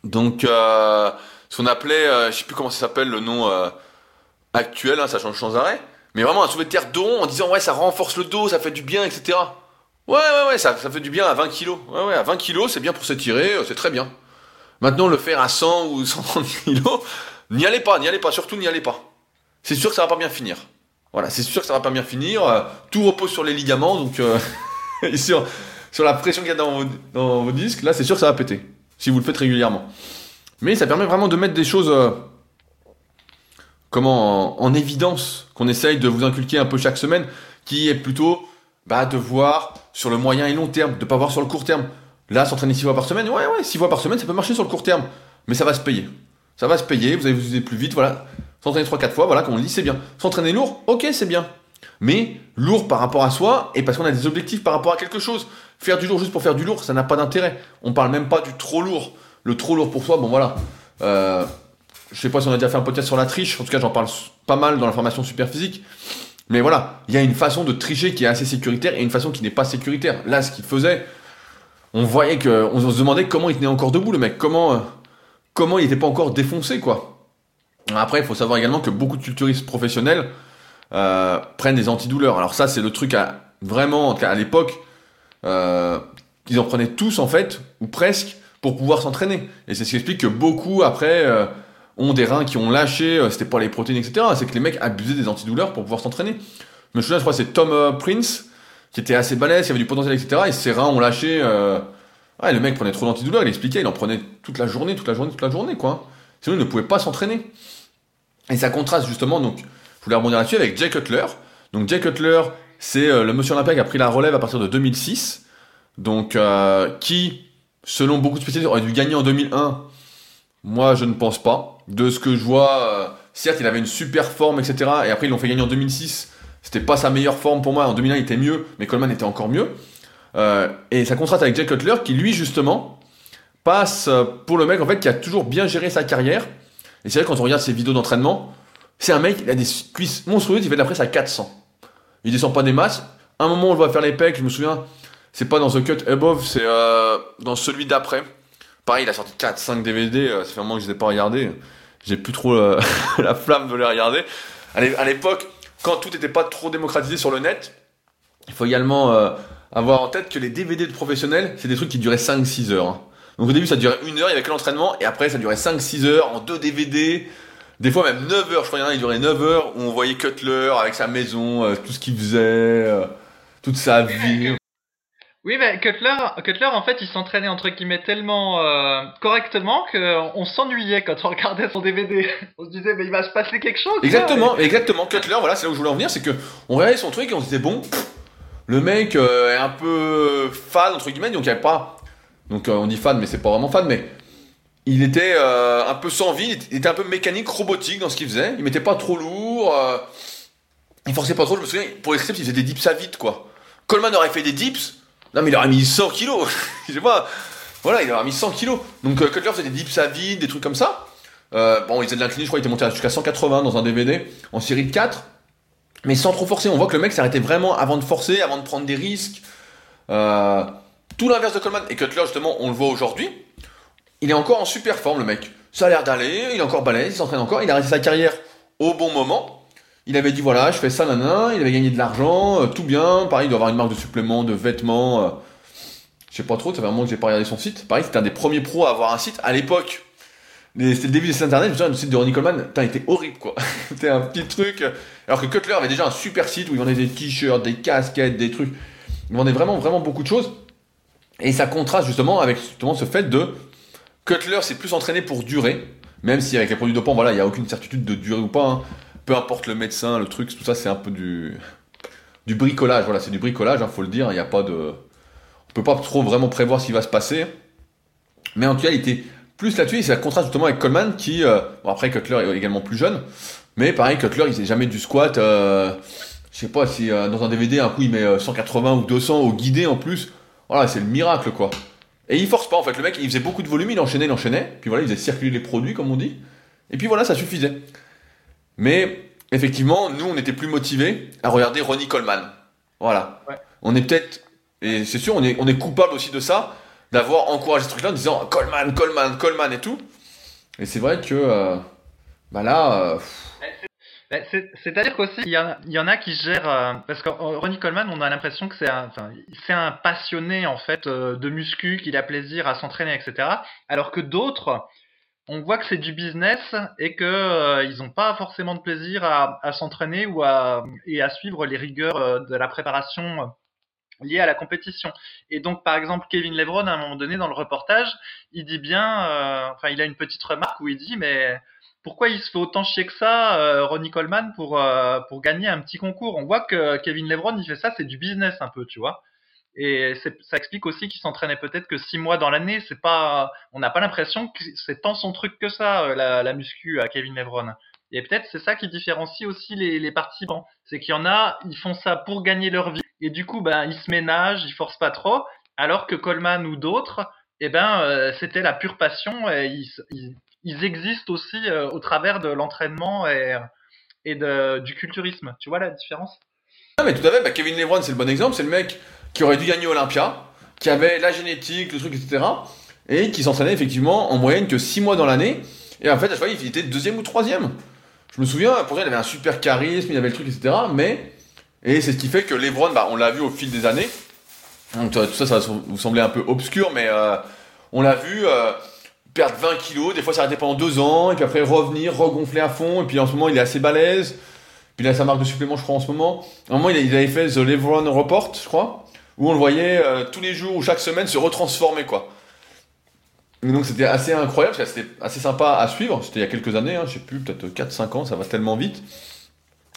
Donc, euh, ce qu'on appelait, euh, je sais plus comment ça s'appelle le nom actuel, hein, ça change sans arrêt, mais vraiment un soulevé de terre dos en disant ouais ça renforce le dos, ça fait du bien, etc. Ouais ouais ouais, ça, ça fait du bien à 20 kilos. Ouais ouais, à 20 kilos c'est bien pour s'étirer, c'est très bien. Maintenant le faire à 100 ou 130 kilos, n'y allez pas, n'y allez pas, surtout n'y allez pas. C'est sûr que ça va pas bien finir. Voilà, c'est sûr que ça va pas bien finir. tout repose sur les ligaments, donc sur, sur la pression qu'il y a dans dans vos disques, là c'est sûr que ça va péter si vous le faites régulièrement. Mais ça permet vraiment de mettre des choses euh, comment en, évidence qu'on essaye de vous inculquer un peu chaque semaine, qui est plutôt bah, de voir sur le moyen et long terme, de pas voir sur le court terme. Là, s'entraîner six fois par semaine, ouais, ouais, six fois par semaine, ça peut marcher sur le court terme, mais ça va se payer. Ça va se payer, vous allez vous user plus vite, voilà. S'entraîner 3-4 fois, voilà, comme on le dit, c'est bien. S'entraîner lourd, ok, c'est bien. Mais lourd par rapport à soi et parce qu'on a des objectifs par rapport à quelque chose. Faire du lourd juste pour faire du lourd, ça n'a pas d'intérêt. On parle même pas du trop lourd. Le trop lourd pour soi, bon voilà. Euh, je sais pas si on a déjà fait un podcast sur la triche, en tout cas j'en parle pas mal dans la formation super physique. Mais voilà, il y a une façon de tricher qui est assez sécuritaire et une façon qui n'est pas sécuritaire. Là, ce qu'il faisait, on voyait que, on se demandait comment il tenait encore debout le mec, comment, euh, comment il n'était pas encore défoncé quoi. Après, il faut savoir également que beaucoup de culturistes professionnels euh, prennent des antidouleurs. Alors ça, c'est le truc à vraiment, à l'époque, euh, qu'ils en prenaient tous en fait, ou presque, pour pouvoir s'entraîner. Et c'est ce qui explique que beaucoup après euh, ont des reins qui ont lâché, euh, c'était pas les protéines, etc. C'est que les mecs abusaient des antidouleurs pour pouvoir s'entraîner. Mais je crois c'est Tom euh, Prince, qui était assez balèze, qui avait du potentiel, etc. Et ses reins ont lâché. Ouais, le mec prenait trop d'antidouleurs, il expliquait, il en prenait toute la journée, toute la journée, toute la journée, quoi. Sinon, il ne pouvait pas s'entraîner. Et ça contraste justement, donc, je voulais rebondir là-dessus avec Jay Cutler. Donc, Jay Cutler, c'est le monsieur Olympia qui a pris la relève à partir de 2006. Donc, qui, selon beaucoup de spécialistes, aurait dû gagner en 2001. Moi, je ne pense pas. De ce que je vois, euh, certes, il avait une super forme, etc. Et après, ils l'ont fait gagner en 2006. C'était pas sa meilleure forme pour moi. En 2001, il était mieux, mais Coleman était encore mieux. Euh, et ça contraste avec Jack Cutler, qui lui, justement, passe euh, pour le mec, en fait, qui a toujours bien géré sa carrière. Et c'est vrai, quand on regarde ses vidéos d'entraînement, c'est un mec, il a des cuisses monstrueuses, il fait de la presse à 400. Il descend pas des masses. un moment, on le voit faire les pecs, je me souviens, c'est pas dans The Cut Above, c'est dans celui d'après. Pareil, il a sorti 4, 5 DVD, euh, ça fait un moment que je les ai pas regardés. J'ai plus trop euh, la flamme de les regarder. À l'époque, quand tout n'était pas trop démocratisé sur le net, il faut également avoir en tête que les DVD de professionnels, c'est des trucs qui duraient 5-6 heures. Hein. Donc au début, ça durait 1 heure, il y avait que l'entraînement, et après, ça durait 5-6 heures en 2 DVD. Des fois même 9 heures, je crois qu'il y en a, il durait 9 heures, où on voyait Cutler avec sa maison, tout ce qu'il faisait, toute sa vie. Oui, mais Cutler, Cutler, en fait, il s'entraînait entre guillemets tellement euh, correctement qu'on s'ennuyait quand on regardait son DVD. On se disait, mais il va se passer quelque chose. Exactement, exactement. Cutler, voilà, c'est là où je voulais en venir, c'est que on regardait son truc et on se disait, bon, le mec euh, est un peu fan, entre guillemets, donc il n'y avait pas. Donc euh, on dit fan, mais c'est pas vraiment fan, mais il était un peu sans vie, il était un peu mécanique, robotique dans ce qu'il faisait. Il mettait pas trop lourd, il forçait pas trop, je me souviens, pour les il faisait des dips à vite, quoi. Coleman aurait fait des dips non, mais il aurait mis 100 kilos. Je sais pas. Voilà, il aurait mis 100 kilos. Donc, euh, Cutler faisait des dips à vide, des trucs comme ça. Euh, bon, il faisait de l'incliné, je crois, il était monté jusqu'à 180 dans un DVD en série de 4. Mais sans trop forcer. On voit que le mec s'arrêtait vraiment avant de forcer, avant de prendre des risques. Euh, tout l'inverse de Coleman. Et Cutler, justement, on le voit aujourd'hui. Il est encore en super forme, le mec. Ça a l'air d'aller, il est encore balèze, il s'entraîne encore. Il a arrêté sa carrière au bon moment. Il avait dit voilà, je fais ça, nana, il avait gagné de l'argent, euh, tout bien. Pareil, il doit avoir une marque de suppléments, de vêtements. Euh, je sais pas trop, ça fait un moment que j'ai pas regardé son site. Pareil, c'était un des premiers pros à avoir un site à l'époque. C'était le début des sites internet, je me le site de Ronnie Coleman, il était horrible quoi. c'était un petit truc. Alors que Cutler avait déjà un super site où il vendait des t-shirts, des casquettes, des trucs. Il vendait vraiment, vraiment beaucoup de choses. Et ça contraste justement avec justement ce fait de Cutler s'est plus entraîné pour durer, même si avec les produits dopants, voilà, il n'y a aucune certitude de durer ou pas. Hein peu importe le médecin, le truc, tout ça, c'est un peu du, du bricolage. Voilà, c'est du bricolage, il hein, faut le dire. Il n'y a pas de. On peut pas trop vraiment prévoir ce qui va se passer. Mais en tout cas, il était plus là-dessus, et ça contraste justement avec Coleman qui. Euh, bon, après, Cutler est également plus jeune. Mais pareil, Cutler, il sait jamais du squat. Euh, je sais pas si euh, dans un DVD, un coup, il met 180 ou 200 au guidé en plus. Voilà, c'est le miracle, quoi. Et il force pas, en fait. Le mec, il faisait beaucoup de volume, il enchaînait, il enchaînait. Puis voilà, il faisait circuler les produits, comme on dit. Et puis voilà, ça suffisait. Mais effectivement, nous, on était plus motivés à regarder Ronnie Coleman. Voilà. On est peut-être, et c'est sûr, on est, on est coupable aussi de ça, d'avoir encouragé ce truc-là en disant Coleman, Coleman, Coleman et tout. Et c'est vrai que, euh, bah là. Euh, c'est-à-dire qu'aussi, il y, en a qui gèrent. Euh, parce que Ronnie Coleman, on a l'impression que c'est un, c'est un passionné en fait de muscu, qu'il a plaisir à s'entraîner, etc. Alors que d'autres, on voit que c'est du business et que euh, ils n'ont pas forcément de plaisir à, s'entraîner ou à et à suivre les rigueurs euh, de la préparation euh, liée à la compétition. Et donc, par exemple, Kevin Levron, à un moment donné dans le reportage, il dit bien, enfin, il a une petite remarque où il dit, mais pourquoi il se fait autant chier que ça, Ronnie Coleman, pour pour gagner un petit concours? On voit que Kevin Levron, il fait ça, c'est du business un peu, tu vois. Et ça explique aussi qu'il s'entraînait peut-être que six mois dans l'année. C'est pas, on n'a pas l'impression que c'est tant son truc que ça, euh, la, muscu à Kevin Levron. Et peut-être c'est ça qui différencie aussi les, les participants. C'est qu'il y en a, ils font ça pour gagner leur vie. Et du coup, ben, ils se ménagent, ils forcent pas trop. Alors que Coleman ou d'autres, eh ben, euh, c'était la pure passion. Ils, existent aussi euh, au travers de l'entraînement et, et de, du culturisme. Tu vois la différence? Ah, mais tout à fait. Bah, Kevin Levron, c'est le bon exemple. C'est le mec qui aurait dû gagner Olympia, qui avait la génétique, le truc, etc. Et qui s'entraînait effectivement en moyenne que 6 mois dans l'année. Et en fait, à chaque fois, il était deuxième ou troisième. Je me souviens, pourtant, il avait un super charisme, il avait le truc, etc. Mais, et c'est ce qui fait que Lebron, bah, on l'a vu au fil des années, Donc tout ça, ça va vous sembler un peu obscur, mais on l'a vu perdre 20 kilos, des fois s'arrêter pendant deux ans, et puis après revenir, regonfler à fond, et puis en ce moment il est assez balèze. Puis il a sa marque de supplément, je crois, en ce moment. À un moment, il avait fait The Levron Report, je crois, où on le voyait tous les jours ou chaque semaine se retransformer, quoi. Et donc c'était assez incroyable, c'était assez sympa à suivre. C'était il y a quelques années, hein, je sais plus, peut-être 4-5 ans, ça va tellement vite.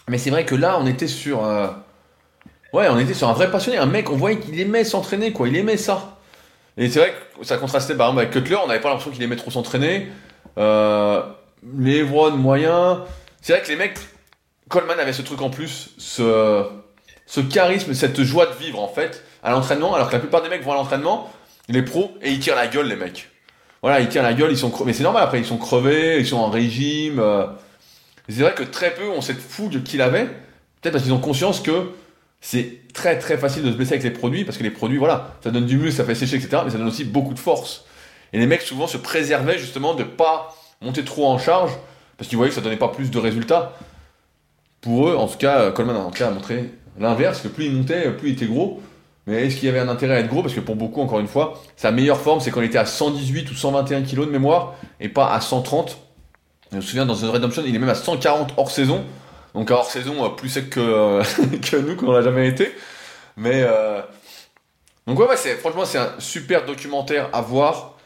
Mais c'est vrai que là, on était sur. Euh, ouais, on était sur un vrai passionné, un mec, on voyait qu'il aimait s'entraîner, quoi, il aimait ça. Et c'est vrai que ça contrastait par exemple avec Cutler, on n'avait pas l'impression qu'il aimait trop s'entraîner. Euh, les moyen. C'est vrai que les mecs, Coleman avait ce truc en plus, ce charisme, cette joie de vivre en fait, à l'entraînement, alors que la plupart des mecs vont à l'entraînement, les pros, et ils tirent la gueule, les mecs voilà, ils tirent la gueule, ils sont crevés. Mais c'est normal, après, ils sont crevés, ils sont en régime. Euh. C'est vrai que très peu ont cette fougue qu'il avait, peut-être parce qu'ils ont conscience que c'est très très facile de se blesser avec les produits, parce que les produits, voilà, ça donne du muscle, ça fait sécher, etc., mais ça donne aussi beaucoup de force. Et les mecs, souvent, se préservaient justement de pas monter trop en charge, parce qu'ils voyaient que ça donnait pas plus de résultats. Pour eux, en tout cas, Coleman tout cas, a montré l'inverse, que plus il montait, plus il était gros. Mais est-ce qu'il y avait un intérêt à être gros? Parce que pour beaucoup, encore une fois, sa meilleure forme, c'est quand il était à 118 ou 121 kg de mémoire et pas à 130. Je me souviens, dans The Redemption, il est même à 140 hors saison. Donc hors saison, euh, plus sec que, euh, nous, qu'on n'a jamais été. Mais. Euh, donc ouais, ouais franchement, c'est un super documentaire à voir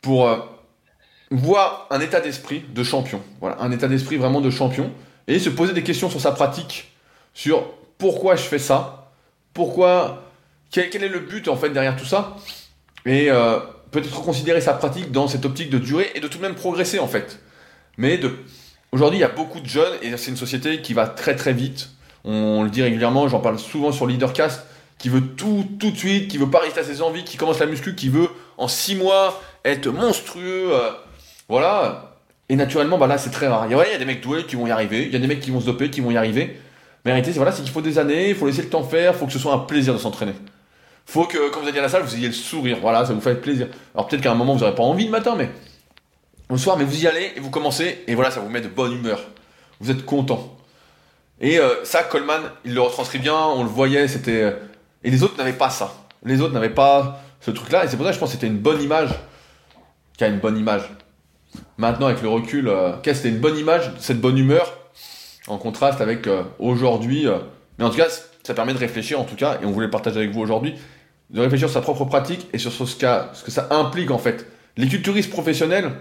pour voir un état d'esprit de champion. Voilà, un état d'esprit vraiment de champion. Et se poser des questions sur sa pratique, sur pourquoi je fais ça, pourquoi quel, est le but en fait derrière tout ça? Et euh, peut-être considérer sa pratique dans cette optique de durer et de tout de même progresser en fait. Mais aujourd'hui, il y a beaucoup de jeunes et c'est une société qui va très très vite. On, le dit régulièrement, j'en parle souvent sur Leadercast, qui veut tout tout de suite, qui veut pas rester à ses envies, qui commence la muscu, qui veut en six mois être monstrueux. Euh, voilà. Et naturellement, bah là, c'est très rare. Il y, a, des mecs doués qui vont y arriver, il y a des mecs qui vont se doper, qui vont y arriver. Mais en réalité, c'est qu'il faut des années, il faut laisser le temps faire, il faut que ce soit un plaisir de s'entraîner faut que quand vous allez à la salle, vous ayez le sourire. Voilà, ça vous fait plaisir. Alors peut-être qu'à un moment, vous n'aurez pas envie le matin, mais le soir, mais vous y allez et vous commencez, et voilà, ça vous met de bonne humeur. Vous êtes content. Et euh, ça, Coleman, il le retranscrit bien, on le voyait, c'était. Euh, et les autres n'avaient pas ça. Les autres n'avaient pas ce truc-là, et c'est pour ça que je pense que c'était une bonne image. Qui a une bonne image. Maintenant, avec le recul, euh, qu'est-ce que c'était une bonne image, cette bonne humeur, en contraste avec aujourd'hui. mais en tout cas, ça permet de réfléchir, en tout cas, et on voulait le partager avec vous aujourd'hui, de réfléchir sur sa propre pratique et sur ce, que ça implique en fait. Les culturistes professionnels,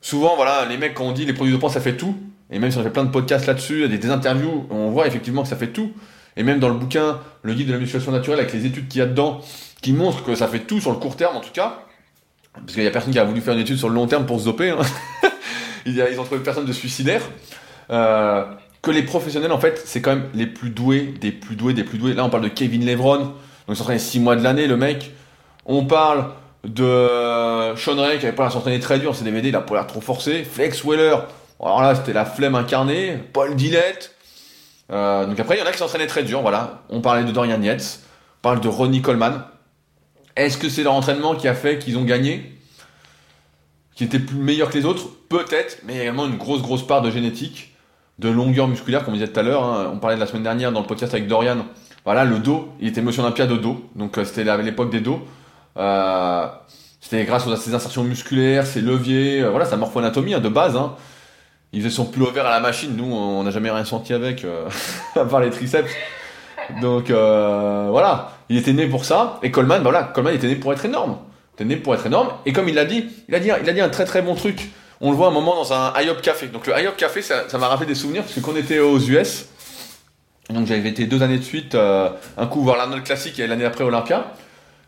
souvent, voilà, les mecs, quand on dit les produits poids, ça fait tout, et même si on fait plein de podcasts là-dessus, des, des interviews, on voit effectivement que ça fait tout. Et même dans le bouquin, le guide de la musculation naturelle, avec les études qu'il y a dedans, qui montrent que ça fait tout sur le court terme en tout cas, parce qu'il y a personne qui a voulu faire une étude sur le long terme pour se doper, hein. ils ont trouvé personne de suicidaire. Euh, que les professionnels, en fait, c'est quand même les plus doués, des plus doués, des plus doués. Là, on parle de Kevin Levron, donc il s'entraîne 6 mois de l'année, le mec. On parle de Sean Ray qui avait pas à s'entraîner très dur, c'est DVD, il a pas l'air trop forcé. Flex Weller, alors là, c'était la flemme incarnée. Paul Dillette. Euh, donc après, il y en a qui s'entraînaient très dur, voilà. On parlait de Dorian Yates, on parle de Ronnie Coleman. Est-ce que c'est leur entraînement qui a fait qu'ils ont gagné? Qui était plus meilleur que les autres? Peut-être, mais il y a également une grosse, grosse part de génétique de longueur musculaire, comme on disait tout à l'heure. Hein. On parlait de la semaine dernière dans le podcast avec Dorian. Voilà, le dos, il était monsieur Olympia de dos. Donc euh, c'était l'époque des dos. Euh, c'était grâce à ses insertions musculaires, ses leviers, euh, voilà, sa morphoanatomie hein, de base. Hein. Il faisait son vert à la machine. Nous, on n'a jamais rien senti avec, à part les triceps. Donc voilà, il était né pour ça. Et Coleman, bah voilà, Coleman était né pour être énorme. Il était né pour être énorme. Et comme il l'a dit, il a dit, il a dit un très très bon truc on le voit un moment dans un IOP Café. Donc le IOP Café, ça m'a rappelé des souvenirs, parce que était aux US, donc j'avais été deux années de suite, euh, un coup voir l'Arnold Classic et l'année après Olympia.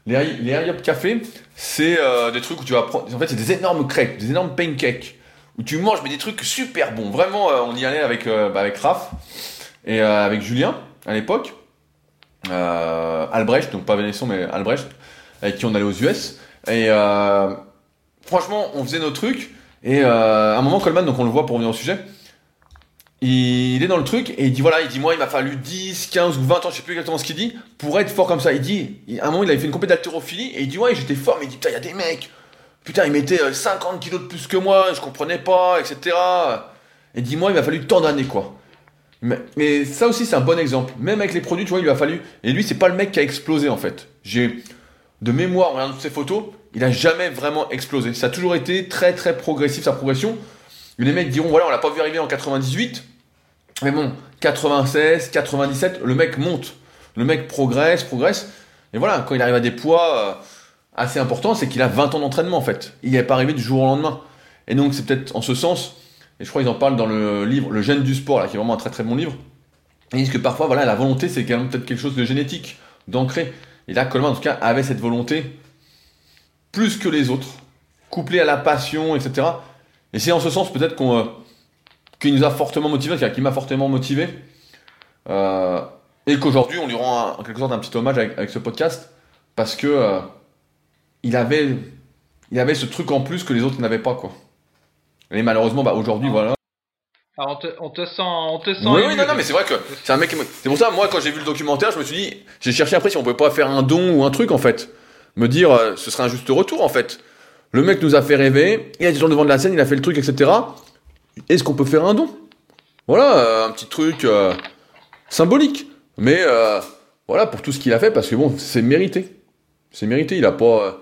Les, les IOP Café, c'est euh, des trucs où tu vas prendre. En fait, c'est des énormes crêpes, des énormes pancakes, où tu manges mais des trucs super bons. Vraiment, euh, on y allait avec, bah, avec Raph et avec Julien à l'époque. Albrecht, donc pas Vénesson, mais Albrecht, avec qui on allait aux US. Et franchement, on faisait nos trucs. Et à un moment, Coleman, donc on le voit pour revenir au sujet, il est dans le truc et il dit voilà, il dit moi il m'a fallu 10, 15 ou 20 ans, je sais plus exactement ce qu'il dit, pour être fort comme ça. Il dit, à un moment il avait fait une compétition d'haltérophilie et il dit ouais j'étais fort, mais il dit putain il y a des mecs, putain ils mettaient 50 euh, kilos de plus que moi, je comprenais pas, etc. Et il dit moi il m'a fallu tant d'années quoi. Mais, ça aussi, c'est un bon exemple. Même avec les produits, tu vois, il lui a fallu. Et lui, c'est pas le mec qui a explosé en fait. J'ai de mémoire, en regardant toutes ses photos, il a jamais vraiment explosé. Ça a toujours été très très progressif sa progression. Les mecs diront voilà, on l'a pas vu arriver en 98, mais bon, 96, 97, le mec monte, le mec progresse, progresse. Et voilà, quand il arrive à des poids euh, assez importants, c'est qu'il a 20 ans d'entraînement en fait. Il n'est pas arrivé du jour au lendemain. Et donc c'est peut-être en ce sens, et je crois qu'ils en parlent dans le livre Le gène du sport, là, qui est vraiment un très très bon livre. Ils disent que parfois, voilà, la volonté, c'est quand même peut-être quelque chose de génétique, d'ancré. Et là, Coleman, en tout cas, avait cette volonté plus que les autres, couplée à la passion, etc. Et c'est en ce sens peut-être qu'on qu'il nous a fortement motivé, qui m'a fortement motivé, euh, et qu'aujourd'hui on lui rend en quelque sorte un petit hommage avec, ce podcast, parce que euh, il avait il avait ce truc en plus que les autres n'avaient pas quoi. Et malheureusement, bah, aujourd'hui, voilà. Alors on, te, on, te, sent, on te sent. Oui, oui, non, non, mais c'est vrai que c'est un mec. C'est pour ça, moi, quand j'ai vu le documentaire, je me suis dit, j'ai cherché après si on pouvait pas faire un don ou un truc en fait, me dire, euh, ce serait un juste retour en fait. Le mec nous a fait rêver, il a sur le devant de la scène, il a fait le truc, etc. Est-ce qu'on peut faire un don? Voilà, euh, un petit truc euh, symbolique. Mais voilà, pour tout ce qu'il a fait, parce que bon, c'est mérité. C'est mérité, il a pas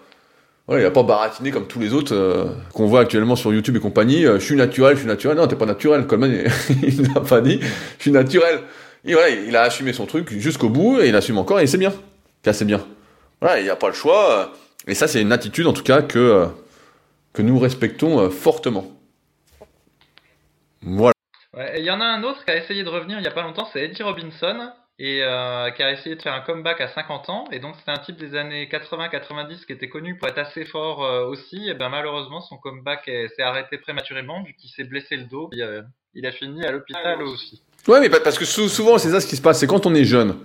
il pas baratiné comme tous les autres euh, qu'on voit actuellement sur YouTube et compagnie. Euh, je suis naturel, je suis naturel. Non, t'es pas naturel. Coleman, il n'a pas dit, je suis naturel. Il a assumé son truc jusqu'au bout et il assume encore et c'est bien. C'est bien. Il n'y a pas le choix. Euh, et ça, c'est une attitude en tout cas que que nous respectons fortement. Voilà. Il y en a un autre qui a essayé de revenir il y a pas longtemps, c'est Eddie Robinson et euh, qui a essayé de faire un comeback à 50 ans. Et donc c'était un type des années 80-90 qui était connu pour être assez fort euh, aussi. Et ben malheureusement son comeback s'est arrêté prématurément vu qu'il s'est blessé le dos. Euh, il, a fini à l'hôpital aussi. Ouais, mais parce que souvent c'est ça ce qui se passe. C'est quand on est jeune,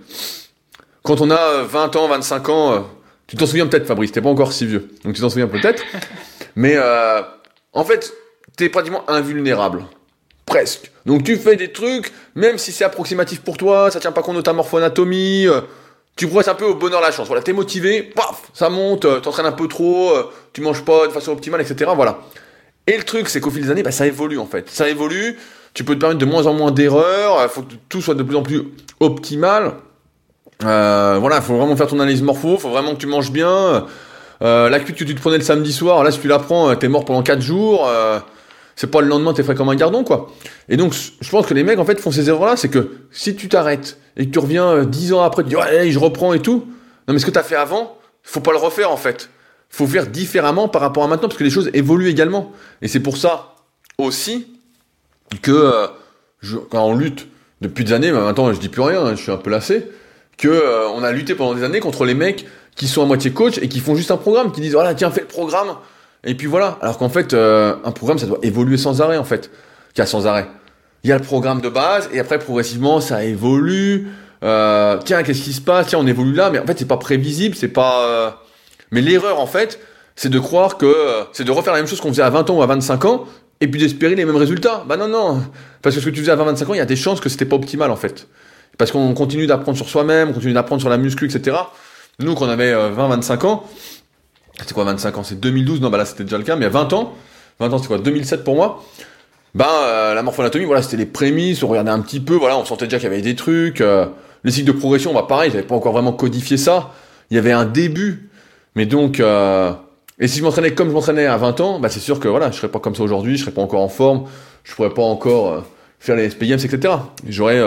quand on a 20 ans, 25 ans. tu t'en souviens peut-être, Fabrice. T'es pas encore si vieux, donc tu t'en souviens peut-être. mais en fait, t'es pratiquement invulnérable. Presque. Donc tu fais des trucs, même si c'est approximatif pour toi, ça tient pas compte de ta morphoanatomie, euh, tu progresses un peu au bonheur la chance. Voilà, t'es motivé, paf, ça monte, euh, t'entraînes un peu trop, euh, tu manges pas de façon optimale, etc. Voilà. Et le truc, c'est qu'au fil des années, bah, ça évolue en fait. Ça évolue, tu peux te permettre de moins en moins d'erreurs, il faut que tout soit de plus en plus optimal. Euh, voilà, faut vraiment faire ton analyse morpho, faut vraiment que tu manges bien. la cuite que tu te prenais le samedi soir, là si tu la prends, t'es mort pendant 4 jours c'est pas le lendemain t'es frais comme un gardon quoi. Et donc je pense que les mecs en fait font ces erreurs là, c'est que si tu t'arrêtes et que tu reviens euh, dix ans après, tu dis ouais je reprends et tout, non mais ce que t'as fait avant, faut pas le refaire en fait. Faut faire différemment par rapport à maintenant parce que les choses évoluent également. Et c'est pour ça aussi que euh, quand on lutte depuis des années, maintenant je dis plus rien, hein, je suis un peu lassé, que euh, on a lutté pendant des années contre les mecs qui sont à moitié coach et qui font juste un programme, qui disent voilà tiens fais le programme et puis voilà. Alors qu'en fait, euh, un programme, ça doit évoluer sans arrêt, en fait. Il y a sans arrêt. Il y a le programme de base, et après, progressivement, ça évolue. Euh, tiens, qu'est-ce qui se passe? Tiens, on évolue là, mais en fait, c'est pas prévisible, c'est pas. Euh, mais l'erreur, en fait, c'est de croire que c'est de refaire la même chose qu'on faisait à 20 ans ou à 25 ans, et puis d'espérer les mêmes résultats. Bah non, non. Parce que ce que tu faisais à 20-25 ans, il y a des chances que c'était pas optimal, en fait. Parce qu'on continue d'apprendre sur soi-même, on continue d'apprendre sur la muscu, etc. Nous, quand on avait 20-25 ans, c'était quoi 25 ans C'est 2012 Non, bah là c'était déjà le cas, mais a 20 ans, 20 ans c'est quoi 2007 pour moi Ben euh, la morphoanatomie, voilà, c'était les prémices, on regardait un petit peu, voilà, on sentait déjà qu'il y avait des trucs. Euh, les cycles de progression, bah pareil, j'avais pas encore vraiment codifié ça. Il y avait un début, mais donc euh, et si je m'entraînais comme je m'entraînais à 20 ans, bah c'est sûr que voilà, je serais pas comme ça aujourd'hui, je serais pas encore en forme, je pourrais pas encore faire les SPMs, etc. J'aurais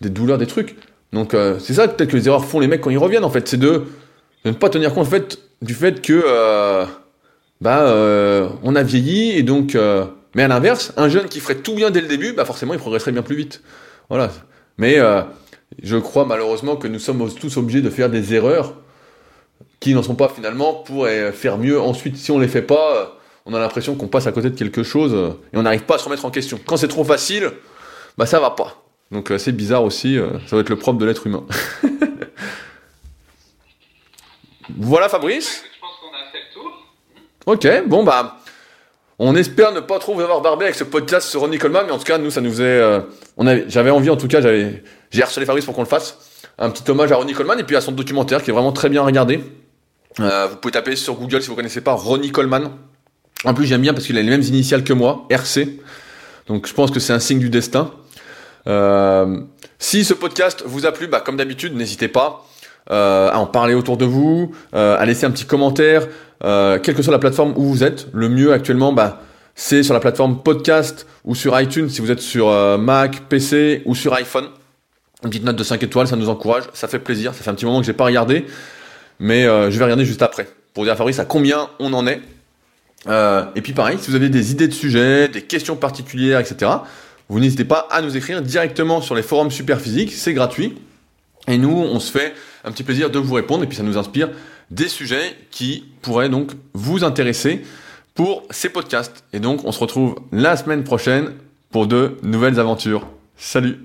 des douleurs, des trucs. Donc c'est ça peut-être que les erreurs font les mecs quand ils reviennent en fait, c'est de, ne pas tenir compte du fait que euh, bah euh, on a vieilli et donc euh, mais à l'inverse un jeune qui ferait tout bien dès le début bah forcément il progresserait bien plus vite. Voilà. Mais je crois malheureusement que nous sommes tous obligés de faire des erreurs qui n'en sont pas finalement pour faire mieux. Ensuite si on les fait pas on a l'impression qu'on passe à côté de quelque chose et on n'arrive pas à se remettre en question. Quand c'est trop facile bah ça va pas. Donc c'est bizarre aussi ça va être le propre de l'être humain Voilà Fabrice Je pense qu'on a fait le tour. Ok, bon bah... On espère ne pas trop vous avoir barbé avec ce podcast sur Ronnie Coleman, mais en tout cas, nous, ça nous faisait... Euh, on avait, j'avais envie, en tout cas, j'avais, j'ai harcelé Fabrice pour qu'on le fasse. Un petit hommage à Ronnie Coleman et puis à son documentaire qui est vraiment très bien regardé. Euh, vous pouvez taper sur Google si vous connaissez pas Ronnie Coleman. En plus, j'aime bien parce qu'il a les mêmes initiales que moi, RC. Donc, je pense que c'est un signe du destin. Euh, si ce podcast vous a plu, bah, comme d'habitude, n'hésitez pas euh, à en parler autour de vous, euh, à laisser un petit commentaire, euh, quelle que soit la plateforme où vous êtes. Le mieux actuellement, bah, c'est sur la plateforme podcast ou sur iTunes si vous êtes sur Mac, PC ou sur iPhone. Une petite note de 5 étoiles, ça nous encourage, ça fait plaisir. Ça fait un petit moment que j'ai pas regardé, mais je vais regarder juste après pour dire à Fabrice à combien on en est. Et puis pareil, si vous avez des idées de sujets, des questions particulières, etc., vous n'hésitez pas à nous écrire directement sur les forums Superphysique, c'est gratuit. Et nous, on se fait un petit plaisir de vous répondre et puis ça nous inspire des sujets qui pourraient donc vous intéresser pour ces podcasts. Et donc, on se retrouve la semaine prochaine pour de nouvelles aventures. Salut